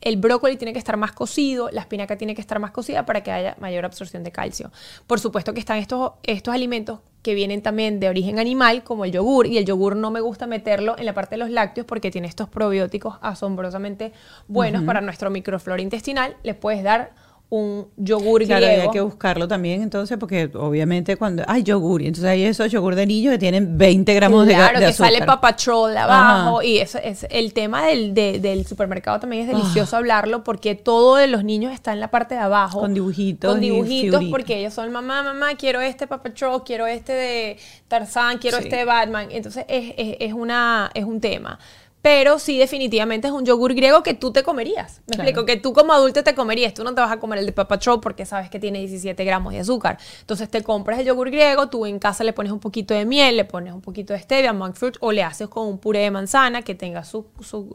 B: el brócoli tiene que estar más cocido, la espinaca tiene que estar más cocida para que haya mayor absorción de calcio. Por supuesto que están estos, estos alimentos que vienen también de origen animal, como el yogur, y el yogur no me gusta meterlo en la parte de los lácteos porque tiene estos probióticos asombrosamente buenos para nuestro microflora intestinal. Les puedes dar un yogur
A: Claro,
B: griego.
A: hay que buscarlo también, entonces, porque obviamente cuando hay yogur, entonces hay esos yogur de niño que tienen 20 gramos de, ga-
B: Claro,
A: de
B: que sale
A: azúcar.
B: Papa Troll abajo.
A: Ajá.
B: Y eso es el tema del, de- del supermercado también es delicioso hablarlo porque todo de los niños está en la parte de abajo.
A: Con dibujitos
B: Con dibujitos, porque ellos son mamá, mamá, quiero este Papa Troll, quiero este de Tarzán, quiero
A: Sí.
B: este de Batman. Entonces es, es, es una, es un tema. Pero sí, definitivamente es un yogur griego que tú te comerías. Me
A: Claro.
B: explico, que tú como adulto te comerías. Tú no te vas a comer el de Papa Troll porque sabes que tiene 17 gramos de azúcar. Entonces te compras el yogur griego, tú en casa le pones un poquito de miel, le pones un poquito de stevia, monk fruit, o le haces con un puré de manzana que tenga su, su-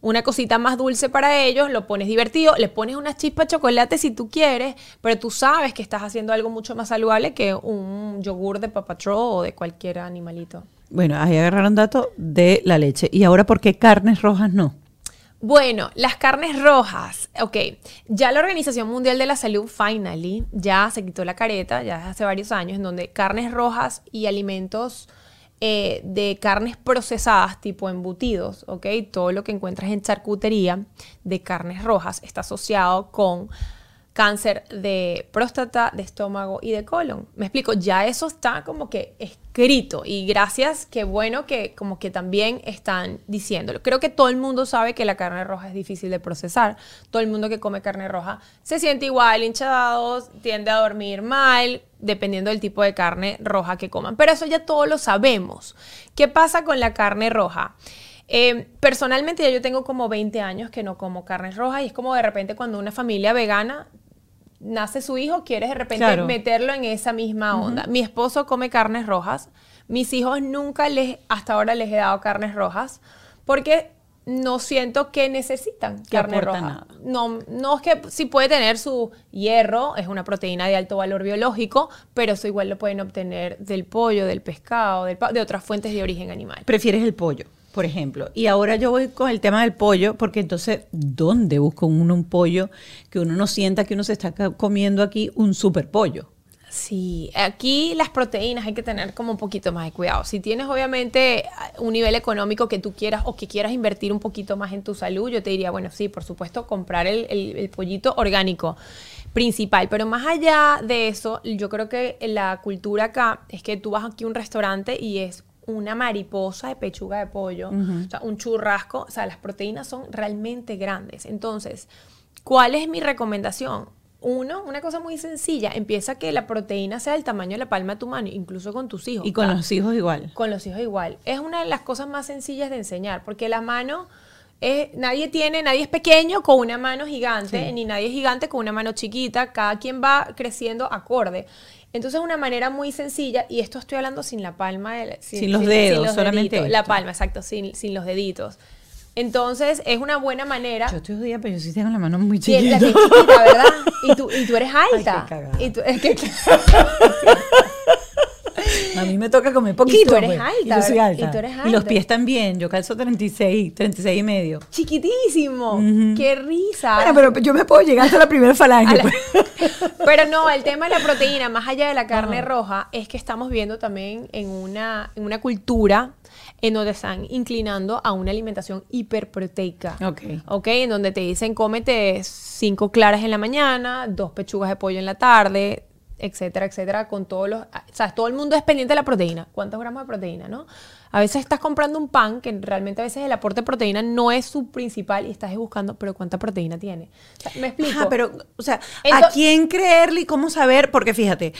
B: una cosita más dulce para ellos, lo pones divertido, le pones unas chispas de chocolate si tú quieres, pero tú sabes que estás haciendo algo mucho más saludable que un yogur de Papa Troll o de cualquier animalito.
A: Bueno, ahí agarraron datos de la leche. ¿Y ahora por qué carnes rojas no?
B: Bueno, las carnes rojas, ok, ya la Organización Mundial de la Salud, finally, ya se quitó la careta, ya hace varios años, en donde carnes rojas y alimentos eh, de carnes procesadas, tipo embutidos, ok, todo lo que encuentras en charcutería de carnes rojas está asociado con cáncer de próstata, de estómago y de colon. Me explico, ya eso está como que escrito y gracias, qué bueno que como que también están diciéndolo. Creo que todo el mundo sabe que la carne roja es difícil de procesar. Todo el mundo que come carne roja se siente igual, hinchado, tiende a dormir mal, dependiendo del tipo de carne roja que coman. Pero eso ya todos lo sabemos. ¿Qué pasa con la carne roja? Eh, personalmente ya yo tengo como 20 años que no como carnes rojas y es como de repente cuando una familia vegana nace su hijo, quieres de repente
A: Claro.
B: meterlo en esa misma onda. Mi esposo come carnes rojas. Mis hijos nunca les, hasta ahora les he dado carnes rojas porque no siento que necesitan
A: Que
B: carne roja.
A: nada.
B: No, no es que sí puede tener su hierro, es una proteína de alto valor biológico, pero eso igual lo pueden obtener del pollo, del pescado, del de otras fuentes de origen animal.
A: Prefieres el pollo, por ejemplo. Y ahora yo voy con el tema del pollo, porque entonces, ¿dónde busca uno un pollo que uno no sienta que uno se está comiendo aquí un super pollo?
B: Sí, aquí las proteínas hay que tener como un poquito más de cuidado. Si tienes obviamente un nivel económico que tú quieras o que quieras invertir un poquito más en tu salud, yo te diría, bueno, sí, por supuesto, comprar el, el- el pollito orgánico principal. Pero más allá de eso, yo creo que la cultura acá es que tú vas aquí a un restaurante y es una mariposa de pechuga de pollo, o sea, un churrasco, o sea, las proteínas son realmente grandes. Entonces, ¿cuál es mi recomendación? Uno, una cosa muy sencilla, empieza que la proteína sea del tamaño de la palma de tu mano, incluso con tus hijos.
A: Y con los hijos igual.
B: con los hijos igual. Es una de las cosas más sencillas de enseñar, porque la mano es, nadie tiene, nadie es pequeño con una mano gigante, ni nadie es gigante con una mano chiquita, cada quien va creciendo acorde. Entonces es una manera muy sencilla, y esto estoy hablando sin la palma, de,
A: Sin los dedos, solamente
B: deditos, La palma, exacto, sin, sin los deditos. Entonces es una buena manera.
A: Yo estoy jodida, pero yo sí tengo la mano muy chiquita.
B: la tienes chiquita, ¿verdad? Y tú, y tú eres alta.
A: qué cagada.
B: y tú, es que,
A: A mí me toca comer poquito.
B: eres
A: pues,
B: alta,
A: Y yo soy alta.
B: Y tú eres
A: Y los pies también. Yo calzo 36, 36 y medio.
B: chiquitísimo. Qué risa.
A: Bueno, pero yo me puedo llegar hasta la primera falange.
B: La-
A: pues.
B: Pero no, el tema de la proteína, más allá de la carne roja, es que estamos viendo también en una, en una cultura en donde están inclinando a una alimentación hiperproteica.
A: Ok.
B: Ok, en donde te dicen cómete cinco claras en la mañana, dos pechugas de pollo en la tarde, etcétera, etcétera, con todos los... O sea, todo el mundo es pendiente de la proteína. ¿Cuántos gramos de proteína, no? A veces estás comprando un pan que realmente a veces el aporte de proteína no es su principal y estás buscando, pero ¿cuánta proteína tiene? O sea, ¿Me explico?
A: Ajá, pero, o sea, ¿a quién creerle y cómo saber? Porque fíjate,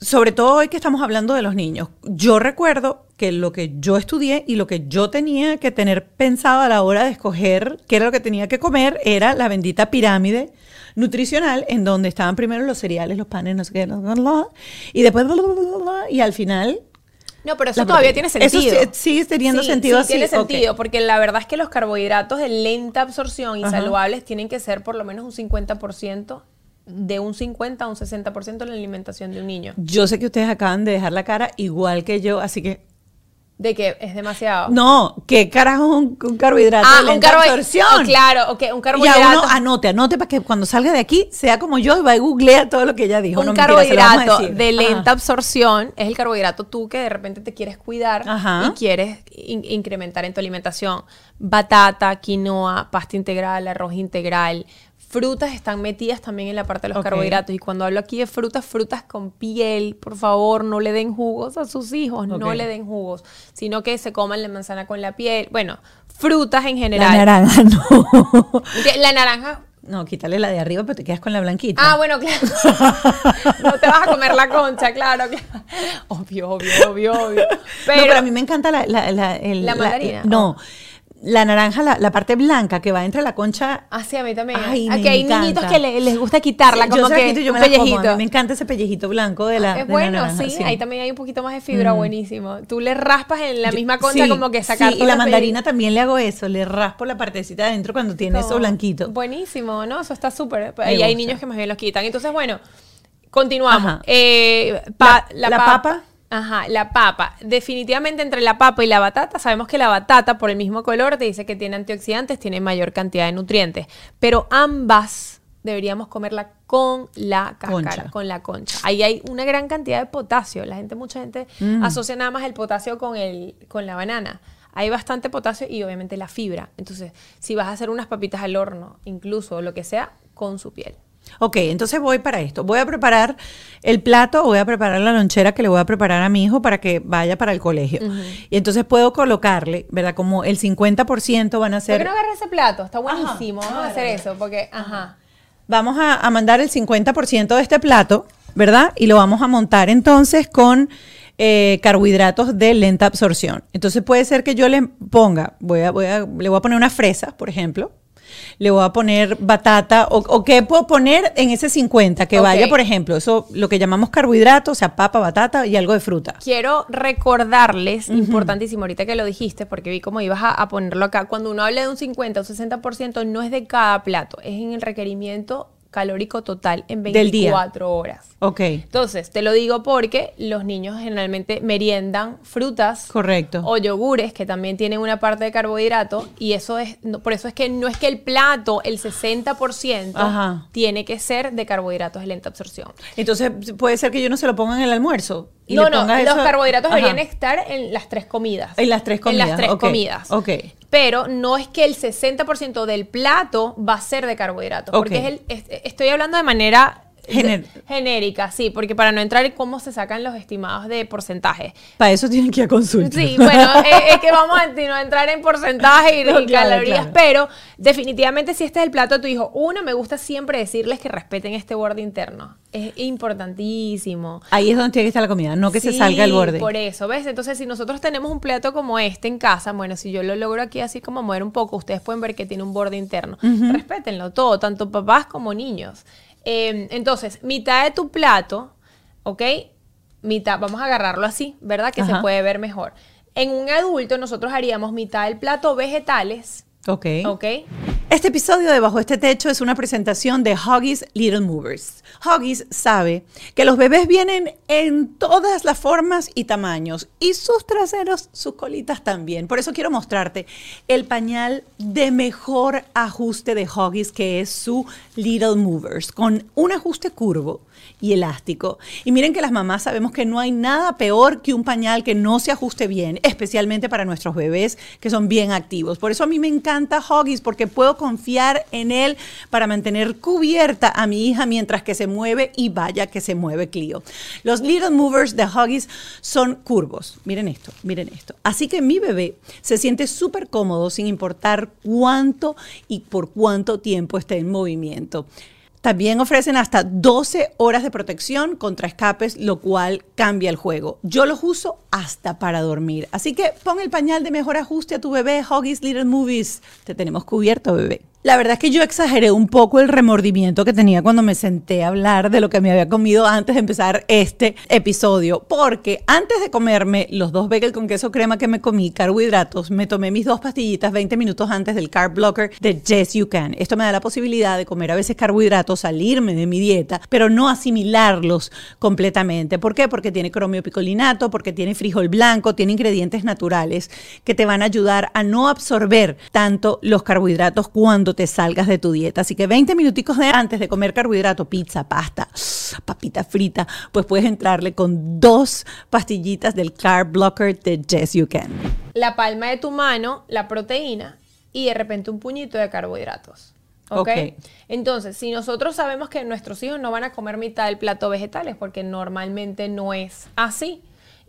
A: sobre todo hoy que estamos hablando de los niños, yo recuerdo que lo que yo estudié y lo que yo tenía que tener pensado a la hora de escoger qué era lo que tenía que comer era la bendita pirámide nutricional en donde estaban primero los cereales, los panes, no sé qué, y después, y al final...
B: No, pero eso
A: la
B: todavía tiene sentido.
A: Eso sigue teniendo
B: Sí,
A: sentido
B: sí,
A: así,
B: tiene sentido, porque la verdad es que los carbohidratos de lenta absorción y
A: Ajá.
B: saludables tienen que ser por lo menos un 50%, de un 50 a un 60% en la alimentación de un niño.
A: Yo sé que ustedes acaban de dejar la cara igual que yo, así que
B: De que es demasiado.
A: No, ¿qué carajo un, un carbohidrato?
B: Ah,
A: de
B: un carbohidrato.
A: absorción.
B: claro, ok, un carbohidrato.
A: a uno anote, anote para que cuando salga de aquí sea como yo y va y googlea todo lo que ella dijo.
B: un
A: No, mentira, a
B: carbohidrato de
A: Ajá.
B: lenta absorción es el carbohidrato tú que de repente te quieres cuidar
A: Ajá.
B: y quieres in- incrementar en tu alimentación. Batata, quinoa, pasta integral, arroz integral. Frutas están metidas también en la parte de los carbohidratos. Y cuando hablo aquí de frutas, frutas con piel, por favor, no le den jugos a sus hijos, no le den jugos, sino que se coman la manzana con la piel. Bueno, frutas en
A: La
B: general.
A: naranja, no.
B: La naranja
A: No, quítale la de arriba, pero te quedas con la blanquita.
B: Ah, bueno, claro. no te vas a comer la concha, claro, claro. Obvio, obvio, obvio, obvio. Pero,
A: no, pero a mí me encanta la... La, la, el-
B: ¿La mandarina?
A: no, la naranja, la, la parte blanca que va entre la concha...
B: Ah, sí, a mí también.
A: Ay,
B: Aquí
A: me
B: hay
A: encanta.
B: niñitos que le- les gusta quitarla,
A: Sí,
B: como
A: yo
B: que
A: quito yo me como.
B: pellejito.
A: Me encanta ese pellejito blanco de la
B: es
A: de la
B: bueno,
A: naranja,
B: sí, Ahí también hay un poquito más de fibra, buenísimo. Tú le raspas en la
A: Yo-
B: misma concha
A: sí,
B: como que sacar
A: Sí, y la mandarina
B: pellejito.
A: también le hago eso, le raspo la partecita de adentro cuando tiene eso blanquito.
B: Buenísimo, ¿no? Eso está súper. Y hay niños que más bien los quitan. Entonces, bueno, continuamos. Eh, pa-
A: La- la papa.
B: Ajá, la papa. Definitivamente entre la papa y la batata, sabemos que la batata, por el mismo color, te dice que tiene antioxidantes, tiene mayor cantidad de nutrientes. Pero ambas deberíamos comerla con la cáscara,
A: Concha.
B: con la concha. Ahí hay una gran cantidad de potasio. La gente, mucha gente
A: Mm.
B: asocia nada más el potasio con, el, con la banana. Hay bastante potasio y obviamente la fibra. Entonces, si vas a hacer unas papitas al horno, incluso lo que sea, con su piel.
A: Ok, entonces voy para esto. Voy a preparar el plato, voy a preparar la lonchera que le voy a preparar a mi hijo para que vaya para el colegio. Y entonces puedo colocarle, ¿verdad? Como el 50% van a
B: ¿Por
A: ser...
B: qué no agarras ese plato? Está buenísimo.
A: Ajá,
B: Vamos a hacer eso, porque, ajá.
A: Vamos a, a mandar el 50% de este plato, ¿verdad? Y lo vamos a montar entonces con eh, carbohidratos de lenta absorción. Entonces puede ser que yo le ponga, voy a, voy a- le voy a poner unas fresas, por ejemplo. Le voy a poner batata, o, o qué puedo poner en ese 50, que vaya, por ejemplo, eso, lo que llamamos carbohidratos, o sea, papa, batata y algo de fruta.
B: Quiero recordarles, importantísimo, ahorita que lo dijiste, porque vi cómo ibas a, a ponerlo acá. Cuando uno habla de un 50 o 60%, no es de cada plato, es en el requerimiento calórico total en
A: Del día.
B: 24 horas.
A: Ok,
B: Entonces, te lo digo porque los niños generalmente meriendan frutas
A: correcto.
B: o yogures que también tienen una parte de carbohidrato y eso es no- por eso es que no es que el plato el 60%
A: Ajá.
B: tiene que ser de carbohidratos de lenta absorción.
A: Entonces puede ser que yo no se lo ponga en el almuerzo. Y
B: no, no, los
A: eso-
B: carbohidratos
A: Ajá.
B: deberían estar en las tres comidas.
A: En las tres
B: En
A: comidas,
B: las tres comidas.
A: ok.
B: Pero no es que el 60% del plato va a ser de carbohidratos. Porque es el, es- estoy hablando de manera
A: Gener-
B: genérica, sí, porque para no entrar en cómo se sacan los estimados de porcentaje.
A: Para eso tienen que ir a consulta.
B: Sí, bueno, eh, es que vamos a no entrar en porcentaje y,
A: No,
B: y
A: claro,
B: calorías,
A: claro.
B: pero definitivamente si este es el plato de tu hijo, uno, me gusta siempre decirles que respeten este borde interno. Es importantísimo.
A: Ahí es donde tiene que estar la comida, no que se salga el borde.
B: Por eso, ¿ves? Entonces, si nosotros tenemos un plato como este en casa, bueno, si yo lo logro aquí así como mover un poco, ustedes pueden ver que tiene un borde interno. Respétenlo todo, tanto papás como niños. Eh, entonces, mitad de tu plato, ¿ok? Mitad, vamos a agarrarlo así, ¿verdad? Que se puede ver mejor. En un adulto, nosotros haríamos mitad del plato vegetales,
A: Ok.
B: ¿ok?
A: Este episodio de Bajo este Techo es una presentación de Huggies Little Movers. Huggies sabe que los bebés vienen en todas las formas y tamaños y sus traseros, sus colitas también. Por eso quiero mostrarte el pañal de mejor ajuste de Huggies que es su Little Movers con un ajuste curvo y elástico. Y miren que las mamás sabemos que no hay nada peor que un pañal que no se ajuste bien, especialmente para nuestros bebés que son bien activos. Por eso a mí me encanta Huggies porque puedo confiar en él para mantener cubierta a mi hija mientras que se mueve y vaya que se mueve Clio. Los Little Movers de Huggies son curvos. Miren esto, miren esto. Así que mi bebé se siente súper cómodo sin importar cuánto y por cuánto tiempo esté en movimiento. También ofrecen hasta 12 horas de protección contra escapes, lo cual cambia el juego. Yo los uso hasta para dormir. Así que pon el pañal de mejor ajuste a tu bebé, Huggies Little Movies. Te tenemos cubierto, bebé. La verdad es que yo exageré un poco el remordimiento que tenía cuando me senté a hablar de lo que me había comido antes de empezar este episodio, porque antes de comerme los dos bagels con queso crema que me comí, carbohidratos, me tomé mis dos pastillitas 20 minutos antes del carb blocker de Yes You Can. Esto me da la posibilidad de comer a veces carbohidratos, salirme de mi dieta, pero no asimilarlos completamente. ¿Por qué? Porque tiene cromio picolinato, porque tiene frijol blanco, tiene ingredientes naturales que te van a ayudar a no absorber tanto los carbohidratos cuando te salgas de tu dieta. Así que 20 minuticos de antes de comer carbohidrato, pizza, pasta, papita frita, pues puedes entrarle con dos pastillitas del Carb Blocker de Yes You Can.
B: La palma de tu mano, la proteína y de repente un puñito de carbohidratos. Ok. Entonces, si nosotros sabemos que nuestros hijos no van a comer mitad del plato vegetales, porque normalmente no es así,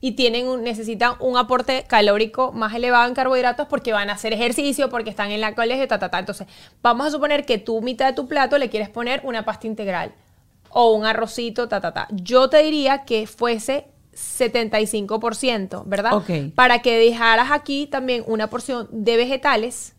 B: y tienen un- necesitan un aporte calórico más elevado en carbohidratos porque van a hacer ejercicio, porque están en la colegio, ta, ta, ta. Entonces, vamos a suponer que tú mitad de tu plato le quieres poner una pasta integral o un arrocito, ta, ta, ta. Yo te diría que fuese 75%, ¿verdad?
A: Ok.
B: Para que dejaras aquí también una porción de vegetales.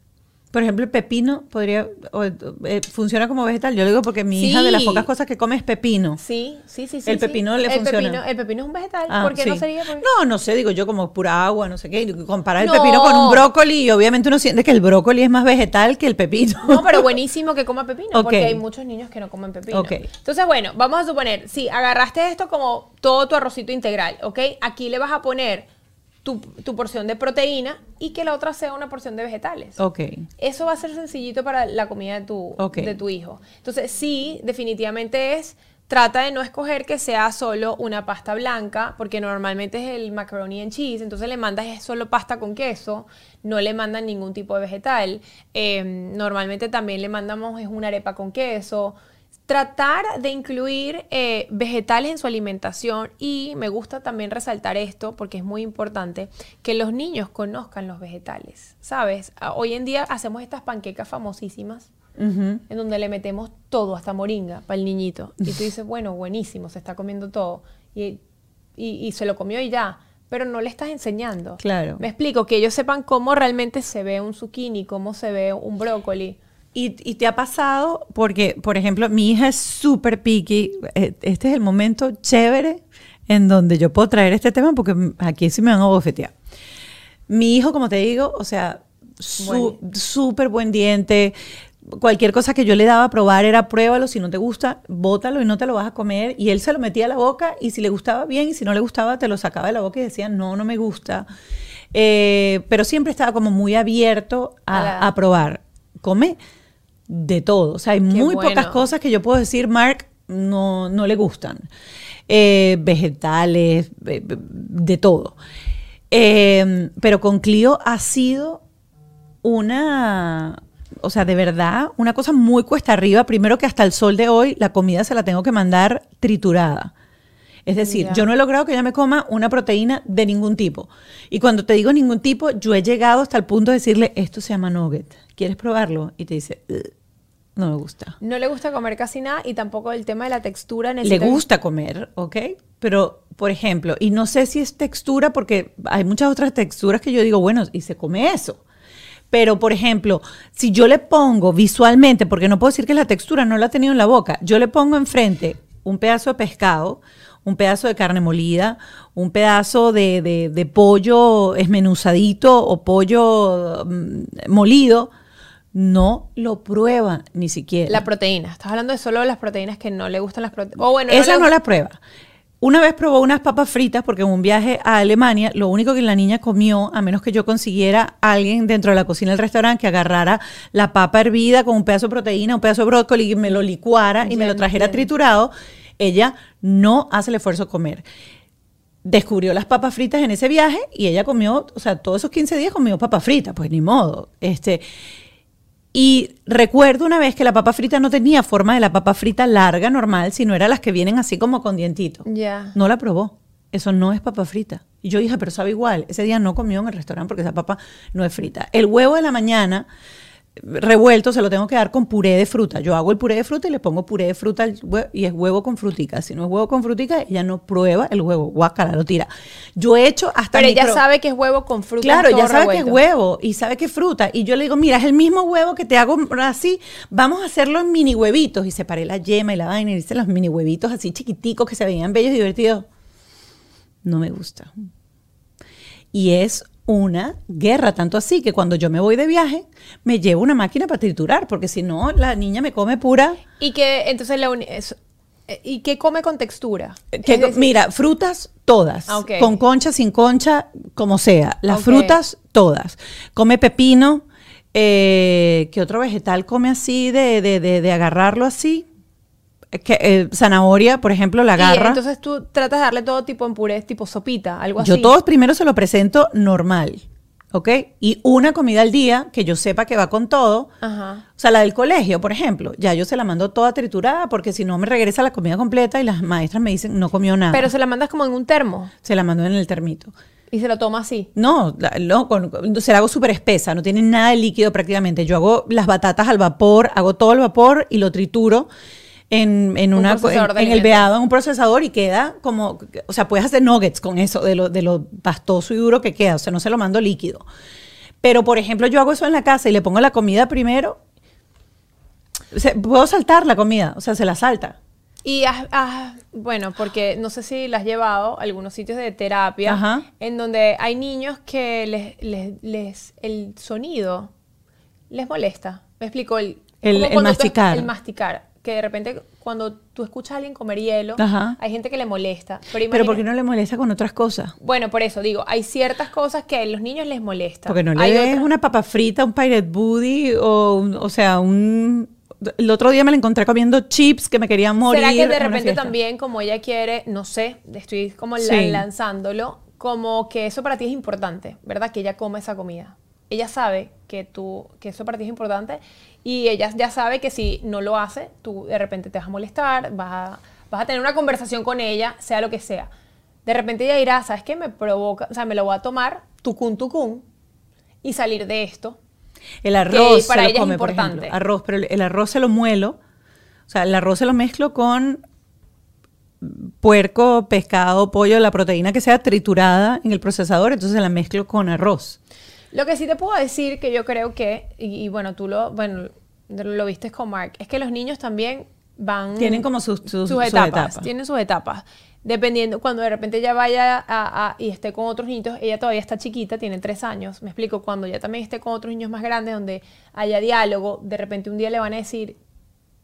A: Por ejemplo, el pepino podría o, eh, funciona como vegetal. Yo lo digo porque mi
B: Sí.
A: hija de las pocas cosas que come es pepino.
B: Sí, sí, sí, sí.
A: El
B: sí.
A: pepino le
B: el
A: funciona.
B: Pepino, el pepino es un vegetal.
A: Ah,
B: ¿Por qué no
A: sí.
B: sería? Porque-
A: No, no sé, digo yo como pura agua, no sé qué. Comparar el
B: No.
A: pepino con un brócoli y obviamente uno siente que el brócoli es más vegetal que el pepino.
B: No, pero buenísimo que coma pepino, porque hay muchos niños que no comen pepino.
A: Ok.
B: Entonces, bueno, vamos a suponer, si agarraste esto como todo tu arrocito integral, ¿ok? Aquí le vas a poner tu, tu porción de proteína y que la otra sea una porción de vegetales.
A: ok.
B: Eso va a ser sencillito para la comida de tu, de tu hijo. Entonces, sí, definitivamente es, trata de no escoger que sea solo una pasta blanca, porque normalmente es el macaroni and cheese, entonces le mandas solo pasta con queso, no le mandan ningún tipo de vegetal. Eh, normalmente también le mandamos es una arepa con queso. Tratar de incluir eh, vegetales en su alimentación y me gusta también resaltar esto porque es muy importante que los niños conozcan los vegetales, ¿sabes? Ah, Hoy en día hacemos estas panquecas famosísimas en donde le metemos todo, hasta moringa, para el niñito. Y tú dices, bueno, buenísimo, se está comiendo todo. Y, y- y se lo comió y ya. Pero no le estás enseñando.
A: Claro.
B: Me explico, que ellos sepan cómo realmente se ve un zucchini, cómo se ve un brócoli.
A: Y, y te ha pasado, porque, por ejemplo, mi hija es súper picky. eh, Este es el momento chévere en donde yo puedo traer este tema porque aquí sí me van a bofetear. Mi hijo, como te digo, o sea, su- súper buen diente. Cualquier cosa que yo le daba a probar era pruébalo, si no te gusta, bótalo y no te lo vas a comer. Y él se lo metía a la boca y si le gustaba bien y si no le gustaba, te lo sacaba de la boca y decía, no, no me gusta. Eh, pero siempre estaba como muy abierto a,
B: A la-
A: a probar. Come de todo. O sea, hay muy
B: bueno.
A: pocas cosas que yo puedo decir, Mark, no, no le gustan. Eh, vegetales, eh, de todo. Eh, pero con Clio ha sido una, o sea, de verdad, una cosa muy cuesta arriba. Primero que hasta el sol de hoy la comida se la tengo que mandar triturada. Es decir, yo no he logrado que ella me coma una proteína de ningún tipo. Y cuando te digo ningún tipo, yo he llegado hasta el punto de decirle, esto se llama nugget, ¿quieres probarlo? Y te dice, "Ugh, no me gusta.
B: No le gusta comer casi nada y tampoco el tema de la textura.
A: Le
B: necesita-
A: gusta comer, ¿ok? Pero, por ejemplo, y no sé si es textura, porque hay muchas otras texturas que yo digo, bueno, y se come eso. Pero, por ejemplo, si yo le pongo visualmente, porque no puedo decir que la textura no la ha tenido en la boca, yo le pongo enfrente un pedazo de pescado, un pedazo de carne molida, un pedazo de, de- de pollo esmenuzadito o pollo mm, molido, no lo prueba ni siquiera.
B: La proteína. Estás hablando de solo las proteínas que no le gustan las proteínas. O bueno,
A: Esa no la prueba. Una vez probó unas papas fritas porque en un viaje a Alemania, lo único que la niña comió, a menos que yo consiguiera alguien dentro de la cocina del restaurante que agarrara la papa hervida con un pedazo de proteína, un pedazo de brócoli y me lo licuara y me lo trajera triturado, ella no hace el esfuerzo de comer. Descubrió las papas fritas en ese viaje y ella comió, o sea, todos esos 15 días comió papas fritas, pues ni modo. Este, y recuerdo una vez que la papa frita no tenía forma de la papa frita larga normal, sino era las que vienen así como con dientito.
B: Ya.
A: No la probó. Eso no es papa frita. Y yo dije, pero sabe igual. Ese día no comió en el restaurante porque esa papa no es frita. El huevo de la mañana revuelto se lo tengo que dar con puré de fruta. Yo hago el puré de fruta y le pongo puré de fruta y es huevo con frutica. Si no es huevo con frutica, ella no prueba el huevo. Guácala, lo tira. Yo he hecho hasta
B: Pero ella sabe que es huevo con fruta.
A: Claro, ya sabe que es huevo y sabe que es fruta. Y yo le digo, mira, es el mismo huevo que te hago así, vamos a hacerlo en mini huevitos. Y separé la yema y la vaina y hice los mini huevitos así chiquiticos que se veían bellos y divertidos. No me gusta. Y es una guerra, tanto así que cuando yo me voy de viaje, me llevo una máquina para triturar, porque si no, la niña me come pura.
B: Y que entonces la es- eh, ¿Y qué come con textura?
A: Que-
B: decir,
A: mira, frutas todas,
B: Ah,
A: con concha, sin concha, como sea. Las frutas todas. Come pepino. eh, ¿Qué otro vegetal come así de, de, de- de agarrarlo así? Que, eh, zanahoria, por ejemplo, la
B: y
A: agarra.
B: entonces tú tratas de darle todo tipo en puré, tipo sopita, algo así.
A: Yo todos primero se lo presento normal, ¿ok? Y una comida al día que yo sepa que va con todo.
B: Ajá.
A: O sea, la del colegio, por ejemplo, ya yo se la mando toda triturada porque si no me regresa la comida completa y las maestras me dicen no comió nada.
B: Pero se la mandas como en un termo
A: se la mando en el termito.
B: y se lo toma así.
A: No, la- no con- se la hago súper espesa, no tiene nada de líquido prácticamente. Yo hago las batatas al vapor, hago todo al vapor y lo trituro en, en
B: Un
A: una,
B: procesador
A: en, en el veado, en un procesador y queda como, o sea, puedes hacer nuggets con eso, de lo, de lo pastoso y duro que queda, o sea, no se lo mando líquido. Pero, por ejemplo, yo hago eso en la casa y le pongo la comida primero, o sea, puedo saltar la comida, o sea, se la salta.
B: Y has- has- bueno, porque no sé si la has llevado a algunos sitios de terapia
A: Ajá.
B: en donde hay niños que les, les, les- el sonido les molesta. Me explico el,
A: El- el
B: tú-
A: masticar.
B: el masticar. Que de repente cuando tú escuchas a alguien comer hielo,
A: Ajá.
B: hay gente que le molesta. Pero,
A: Pero ¿por qué no le molesta con otras cosas?
B: Bueno, por eso digo, hay ciertas cosas que a los niños les molestan.
A: Porque no le
B: Hay
A: des
B: otras-
A: una papa frita, un pirate booty o, un- o sea, un... El otro día me la encontré comiendo chips que me quería morir.
B: ¿Será que de repente también, como ella quiere, no sé, estoy como
A: Sí.
B: lanzándolo, como que eso para ti es importante, ¿verdad? Que ella coma esa comida. Ella sabe que tú, que eso para ti es importante y ella ya sabe que si no lo hace, tú de repente te vas a molestar, vas a, vas a tener una conversación con ella, sea lo que sea. De repente ella dirá, ¿sabes qué? Me provoca, o sea, me lo voy a tomar, tucún, tucún, y salir de esto.
A: El arroz
B: para
A: se
B: ella
A: lo
B: es
A: por
B: importante.
A: ejemplo. Arroz, pero el- el arroz se lo muelo. O sea, el arroz se lo mezclo con puerco, pescado, pollo, la proteína que sea triturada en el procesador, entonces la mezclo con arroz.
B: Lo que sí te puedo decir que yo creo que, y, y bueno, tú lo, bueno, lo viste con Mark, es que los niños también van...
A: Tienen como sus, sus-
B: sus
A: sus
B: etapas, tienen sus etapas. Dependiendo, cuando de repente ella vaya a, a- y esté con otros niños, ella todavía está chiquita, tiene tres años, me explico, cuando ella también esté con otros niños más grandes, donde haya diálogo, de repente un día le van a decir,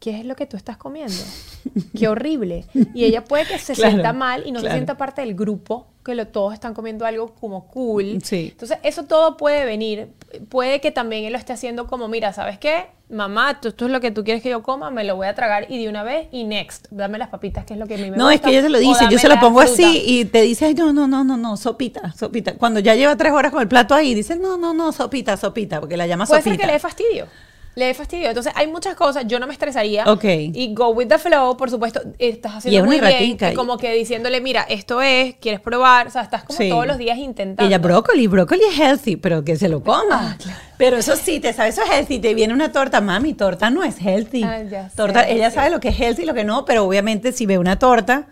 B: ¿qué es lo que tú estás comiendo? Qué horrible. Y ella puede que se
A: Claro,
B: sienta mal y no se sienta parte del grupo, que lo, todos están comiendo algo como cool.
A: Sí.
B: Entonces, eso todo puede venir. Puede que también él lo esté haciendo como, mira, ¿sabes qué? Mamá, tú- esto es lo que tú quieres que yo coma, me lo voy a tragar y de una vez y next, dame las papitas, que es lo que a mí me
A: No,
B: gusta.
A: es que ella se lo dice, yo se lo pongo
B: fruta.
A: así y te dice, "Ay, no, no, no, no, no, sopita, sopita. Cuando ya lleva tres horas con el plato ahí, dice, no, no, no, sopita, sopita, porque la llama
B: Puede
A: sopita.
B: ser que le dé fastidio. Le fastidio. Entonces, hay muchas cosas. Yo no me estresaría.
A: Ok.
B: Y go with the flow, por supuesto. Estás
A: Y
B: haciendo
A: una
B: muy bien.
A: ratica
B: Y
A: y-
B: como que diciéndole, mira, esto es, quieres probar. O sea, estás como
A: Sí.
B: todos los días intentando.
A: Ella, brócoli, brócoli es healthy, pero que se lo
B: Ah,
A: coma. Pero eso sí, te sabe, eso es healthy. Te viene una torta, mami, torta no es healthy.
B: Ah, ya
A: torta,
B: sé,
A: ella
B: sí.
A: sabe lo que es healthy y lo que no, pero obviamente si ve una torta,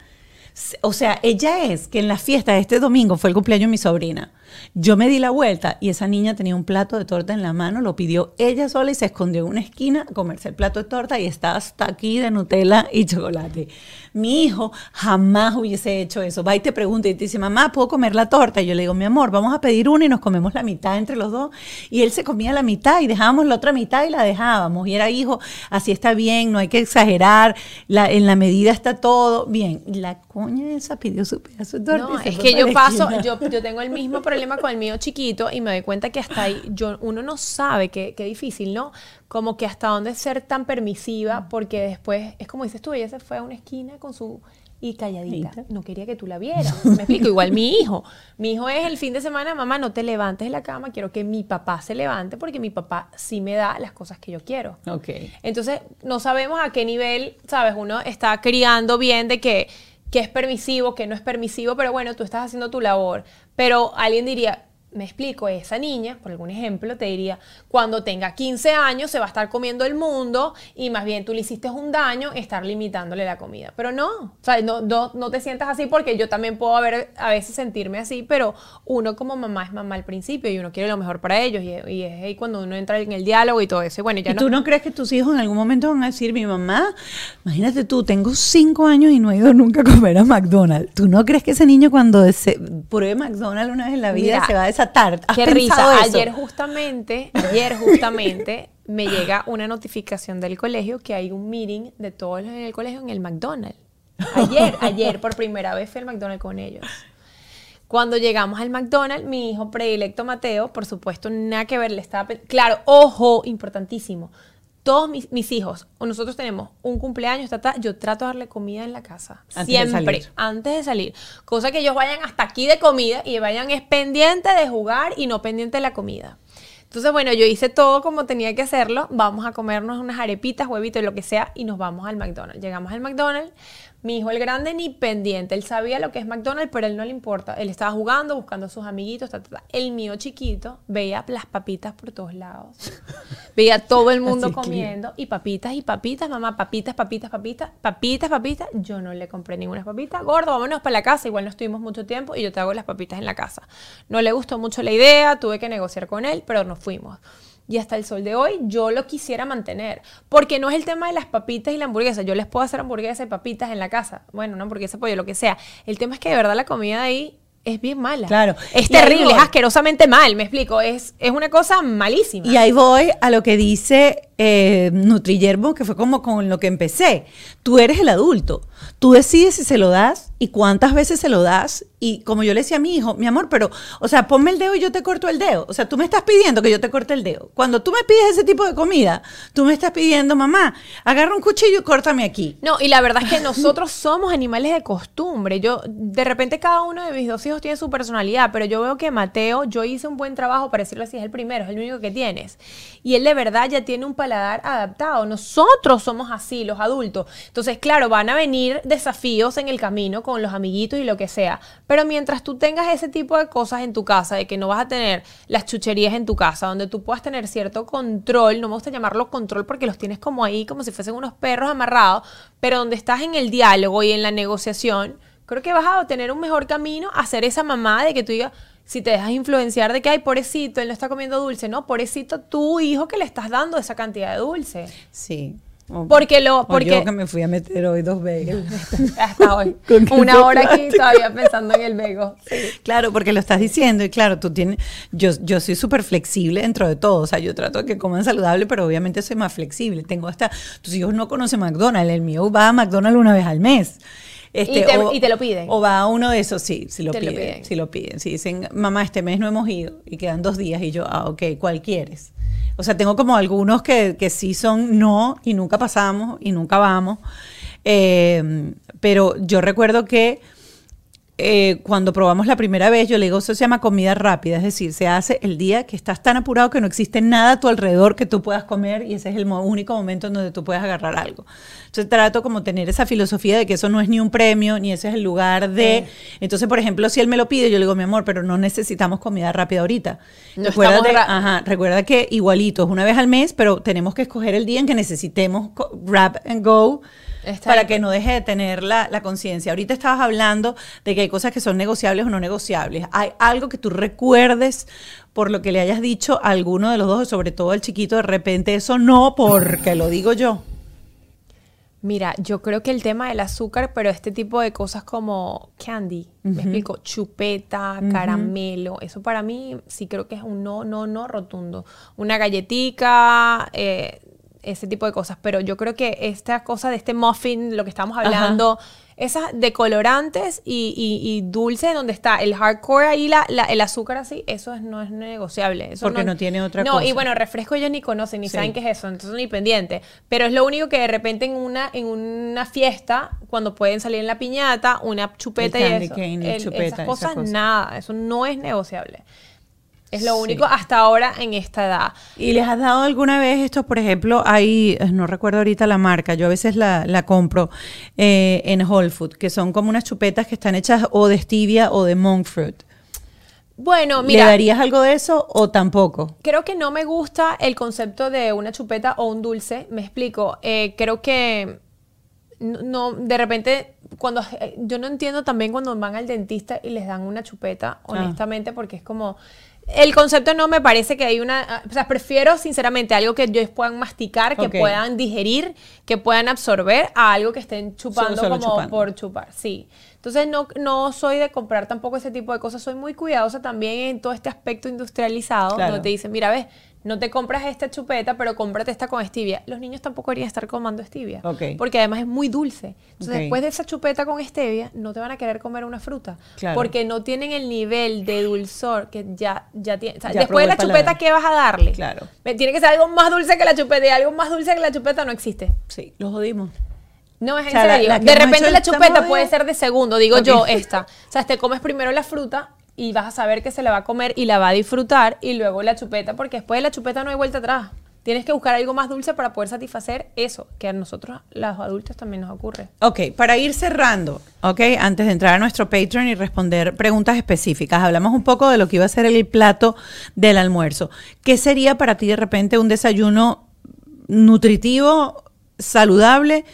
A: o sea, ella es que en la fiesta de este domingo fue el cumpleaños de mi sobrina. Yo me di la vuelta y esa niña tenía un plato de torta en la mano, lo pidió ella sola y se escondió en una esquina a comerse el plato de torta y está hasta aquí de Nutella y chocolate. Mi hijo jamás hubiese hecho eso. Va y te pregunta y te dice, mamá, ¿puedo comer la torta? Y yo le digo, mi amor, vamos a pedir una y nos comemos la mitad entre los dos. Y él se comía la mitad y dejábamos la otra mitad y la dejábamos. Y era, hijo, así está bien, no hay que exagerar, en la medida está todo bien. La coña esa pidió su pedazo de torta.
B: No, es que yo paso, yo, yo tengo el mismo problema con el mío chiquito y me doy cuenta que hasta ahí yo, uno no sabe qué, qué difícil, ¿no? Como que hasta dónde ser tan permisiva porque después, es como dices tú, ella se fue a una esquina con su... Y calladita,
A: Calladita.
B: no quería que tú la vieras. Me explico, igual mi hijo. Mi hijo es el fin de semana, mamá, no te levantes de la cama, quiero que mi papá se levante porque mi papá sí me da las cosas que yo quiero.
A: Ok.
B: Entonces, no sabemos a qué nivel, ¿sabes? Uno está criando bien de que, que es permisivo, que no es permisivo, pero bueno, tú estás haciendo tu labor. Pero alguien diría, Me explico, esa niña, por algún ejemplo, te diría, cuando tenga 15 años se va a estar comiendo el mundo y más bien tú le hiciste un daño estar limitándole la comida. Pero no, o sea, no, no, no te sientas así porque yo también puedo haber, a veces sentirme así, pero uno como mamá es mamá al principio y uno quiere lo mejor para ellos y, y es ahí cuando uno entra en el diálogo y todo eso. Y bueno, ya
A: ¿Y
B: no,
A: tú no crees que tus hijos en algún momento van a decir, mi mamá, imagínate tú, tengo cinco años y no he ido nunca a comer a McDonald's? ¿Tú no crees que ese niño cuando se pruebe McDonald's una vez en la vida
B: Mira,
A: se va a desatar? ¿Has
B: Qué risa.
A: eso?
B: Ayer justamente, ayer justamente me llega una notificación del colegio que hay un meeting de todos los en el colegio en el McDonald's. Ayer, ayer por primera vez fui al McDonald's con ellos. Cuando llegamos al McDonald's, mi hijo predilecto Mateo, por supuesto, nada que ver, le estaba... Claro, ojo, importantísimo. Todos mis, mis hijos, o nosotros tenemos un cumpleaños, ta, ta, yo trato de darle comida en la casa.
A: Antes
B: siempre, antes de salir. Cosa que ellos vayan hasta aquí de comida y vayan es pendiente de jugar y no pendiente de la comida. Entonces, bueno, yo hice todo como tenía que hacerlo. Vamos a comernos unas arepitas, huevitos, lo que sea, y nos vamos al McDonald's. Llegamos al McDonald's. Mi hijo, el grande, ni pendiente. Él sabía lo que es McDonald's, pero él no le importa. Él estaba jugando, buscando a sus amiguitos. ta, ta, ta. El mío chiquito veía las papitas por todos lados. Veía todo el mundo comiendo. Y papitas y papitas, mamá, papitas, papitas, papitas, papitas, papitas. Yo no le compré ninguna papita. Gordo, vámonos para la casa. Igual no estuvimos mucho tiempo y yo te hago las papitas en la casa. No le gustó mucho la idea, tuve que negociar con él, pero nos fuimos. Y hasta el sol de hoy yo lo quisiera mantener. Porque no es el tema de las papitas y la hamburguesa. Yo les puedo hacer hamburguesas y papitas en la casa. Bueno, una hamburguesa, pollo, lo que sea. El tema es que de verdad la comida de ahí es bien mala.
A: Claro.
B: Es terrible, es asquerosamente mal, me explico. Es, es una cosa malísima.
A: Y ahí voy a lo que dice eh, Nutrillerbo, que fue como con lo que empecé. Tú eres el adulto. Tú decides si se lo das y cuántas veces se lo das. Y como yo le decía a mi hijo, mi amor, pero, o sea, ponme el dedo y yo te corto el dedo. O sea, tú me estás pidiendo que yo te corte el dedo. Cuando tú me pides ese tipo de comida, tú me estás pidiendo, mamá, agarra un cuchillo y córtame aquí.
B: No, y la verdad es que nosotros somos animales de costumbre. Yo, de repente, cada uno de mis dos hijos tiene su personalidad, pero yo veo que Mateo, yo hice un buen trabajo, para decirlo así, es el primero, es el único que tienes. Y él de verdad ya tiene un paladar adaptado. Nosotros somos así, los adultos. Entonces, claro, van a venir desafíos en el camino con los amiguitos y lo que sea. Pero mientras tú tengas ese tipo de cosas en tu casa, de que no vas a tener las chucherías en tu casa, donde tú puedas tener cierto control, no me gusta llamarlo control porque los tienes como ahí, como si fuesen unos perros amarrados, pero donde estás en el diálogo y en la negociación, creo que vas a tener un mejor camino a ser esa mamá de que tú digas, si te dejas influenciar de que, ay, pobrecito, él no está comiendo dulce, no, pobrecito tu hijo que le estás dando esa cantidad de dulce.
A: Sí. O-
B: Porque lo-
A: o
B: porque-
A: yo que me fui a meter hoy dos veces.
B: Hasta hoy. Una hora aquí todavía pensando en el vego. Sí.
A: Claro, porque lo estás diciendo y claro, tú tienes, yo, yo soy súper flexible dentro de todo, o sea, yo trato de que coman saludable, pero obviamente soy más flexible. Tengo hasta, tus hijos no conocen McDonald's, el mío va a McDonald's una vez al mes. Este,
B: Y te- y te lo piden.
A: O va a uno de esos, sí, sí lo
B: lo
A: piden,
B: piden.
A: sí lo piden. Sí, dicen, mamá, este mes no hemos ido y quedan dos días y yo, ah, ok, ¿cuál quieres? O sea, tengo como algunos que, que sí son no y nunca pasamos y nunca vamos. Eh, pero yo recuerdo que eh, cuando probamos la primera vez, yo le digo, eso se llama comida rápida, es decir, se hace el día que estás tan apurado que no existe nada a tu alrededor que tú puedas comer y ese es el mo- único momento en donde tú puedes agarrar algo. Entonces trato como tener esa filosofía de que eso no es ni un premio, ni ese es el lugar de... Entonces, por ejemplo, si él me lo pide, yo le digo, mi amor, pero no necesitamos comida rápida ahorita.
B: No ra-
A: ajá, recuerda que igualito, es una vez al mes, pero tenemos que escoger el día en que necesitemos grab and go
B: Está
A: para que no deje de tener la, la conciencia. Ahorita estabas hablando de que hay cosas que son negociables o no negociables. ¿Hay algo que tú recuerdes por lo que le hayas dicho a alguno de los dos, sobre todo al chiquito, de repente eso no, porque lo digo yo?
B: Mira, yo creo que el tema del azúcar, pero este tipo de cosas como candy, me explico, chupeta, caramelo, eso para mí sí creo que es un no, no, no rotundo. Una galletica, eh, ese tipo de cosas, pero yo creo que esta cosa de este muffin, lo que estamos hablando, esas decolorantes y, y, y dulce donde está el hardcore ahí, la, la- el azúcar así, eso es- no es negociable. Eso
A: Porque no tiene otra
B: no, y
A: cosa.
B: bueno, refresco ellos ni conocen, ni
A: Sí.
B: saben qué es eso, entonces ni pendiente. Pero es lo único que de repente en una, en una fiesta, cuando pueden salir en la piñata, una chupeta
A: El
B: y
A: candy
B: eso.
A: cane, el
B: el-
A: chupeta,
B: esas
A: esa
B: cosas,
A: cosa.
B: nada, eso no es negociable. Es lo
A: Sí.
B: único hasta ahora en esta edad.
A: ¿Y les has dado alguna vez esto? Por ejemplo, hay, eh, no recuerdo ahorita la marca, yo a veces la, la compro eh, en Whole Food, que son como unas chupetas que están hechas o de stevia o de monk fruit.
B: Bueno,
A: ¿Le
B: mira,
A: darías algo de eso o tampoco?
B: creo que no me gusta el concepto de una chupeta o un dulce. Me explico. Eh, creo que no, de repente, cuando yo no entiendo también cuando van al dentista y les dan una chupeta, honestamente, porque es como. El concepto no me parece que hay una. ah, O sea, prefiero sinceramente algo que ellos puedan masticar, que puedan digerir, que puedan absorber, a algo que estén chupando
A: solo
B: como
A: chupando.
B: por chupar. Sí. Entonces no, no soy de comprar tampoco ese tipo de cosas. Soy muy cuidadosa también en todo este aspecto industrializado,
A: Claro.
B: donde te dicen, mira, ves, no te compras esta chupeta, pero cómprate esta con stevia. Los niños tampoco querían estar comando stevia.
A: Ok.
B: Porque además es muy dulce. Entonces, después de esa chupeta con stevia, no te van a querer comer una fruta.
A: Claro.
B: Porque no tienen el nivel de dulzor que ya, ya tiene. o sea,
A: Ya
B: después de la chupeta. ¿qué vas a darle?
A: Claro.
B: Tiene que ser algo más dulce que la chupeta. Y algo más dulce que la chupeta no existe.
A: Sí, lo jodimos.
B: No es en
A: O sea, la-
B: serio.
A: la
B: de repente la chupeta puede ser de segundo, digo yo, esta. O sea, te comes primero la fruta y vas a saber que se la va a comer y la va a disfrutar y luego la chupeta, porque después de la chupeta no hay vuelta atrás. Tienes que buscar algo más dulce para poder satisfacer eso, que a nosotros, los adultos, también nos ocurre.
A: Ok, para ir cerrando, ok, antes de entrar a nuestro Patreon y responder preguntas específicas, hablamos un poco de lo que iba a ser el plato del almuerzo. ¿Qué sería para ti de repente un desayuno nutritivo, saludable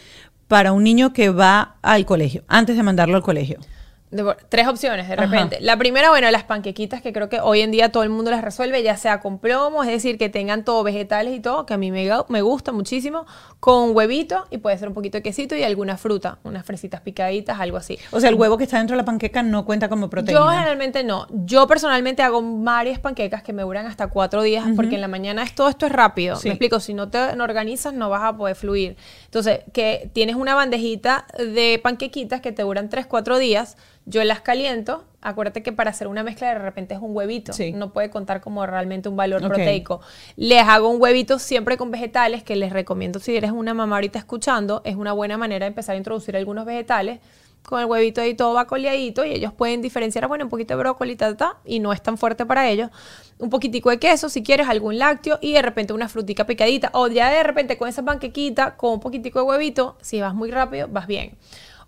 A: para un niño que va al colegio, antes de mandarlo al colegio?
B: De tres opciones de
A: Ajá.
B: repente. La primera, bueno, las panquequitas que creo que hoy en día todo el mundo las resuelve, ya sea con plomo, es decir, que tengan todo vegetales y todo, que a mí me, me gusta muchísimo, con huevito y puede ser un poquito de quesito y alguna fruta, unas fresitas picaditas, algo así.
A: O sea, el huevo que está dentro de la panqueca no cuenta como proteína.
B: Yo generalmente no. Yo personalmente hago varias panquecas que me duran hasta cuatro días porque en la mañana es, todo esto es rápido.
A: Sí.
B: Me explico, si no te no organizas no vas a poder fluir. Entonces, que tienes una bandejita de panquequitas que te duran tres, cuatro días. Yo las caliento. Acuérdate que para hacer una mezcla de repente es un huevito.
A: Sí.
B: No puede contar como realmente un valor proteico. Les hago un huevito siempre con vegetales que les recomiendo si eres una mamá ahorita escuchando. Es una buena manera de empezar a introducir algunos vegetales con el huevito ahí todo va coleadito y ellos pueden diferenciar, bueno, un poquito de brócoli, ta, y no es tan fuerte para ellos. Un poquitico de queso, si quieres, algún lácteo y de repente una frutica picadita. O ya de repente con esa panquequita, con un poquitico de huevito, si vas muy rápido, vas bien.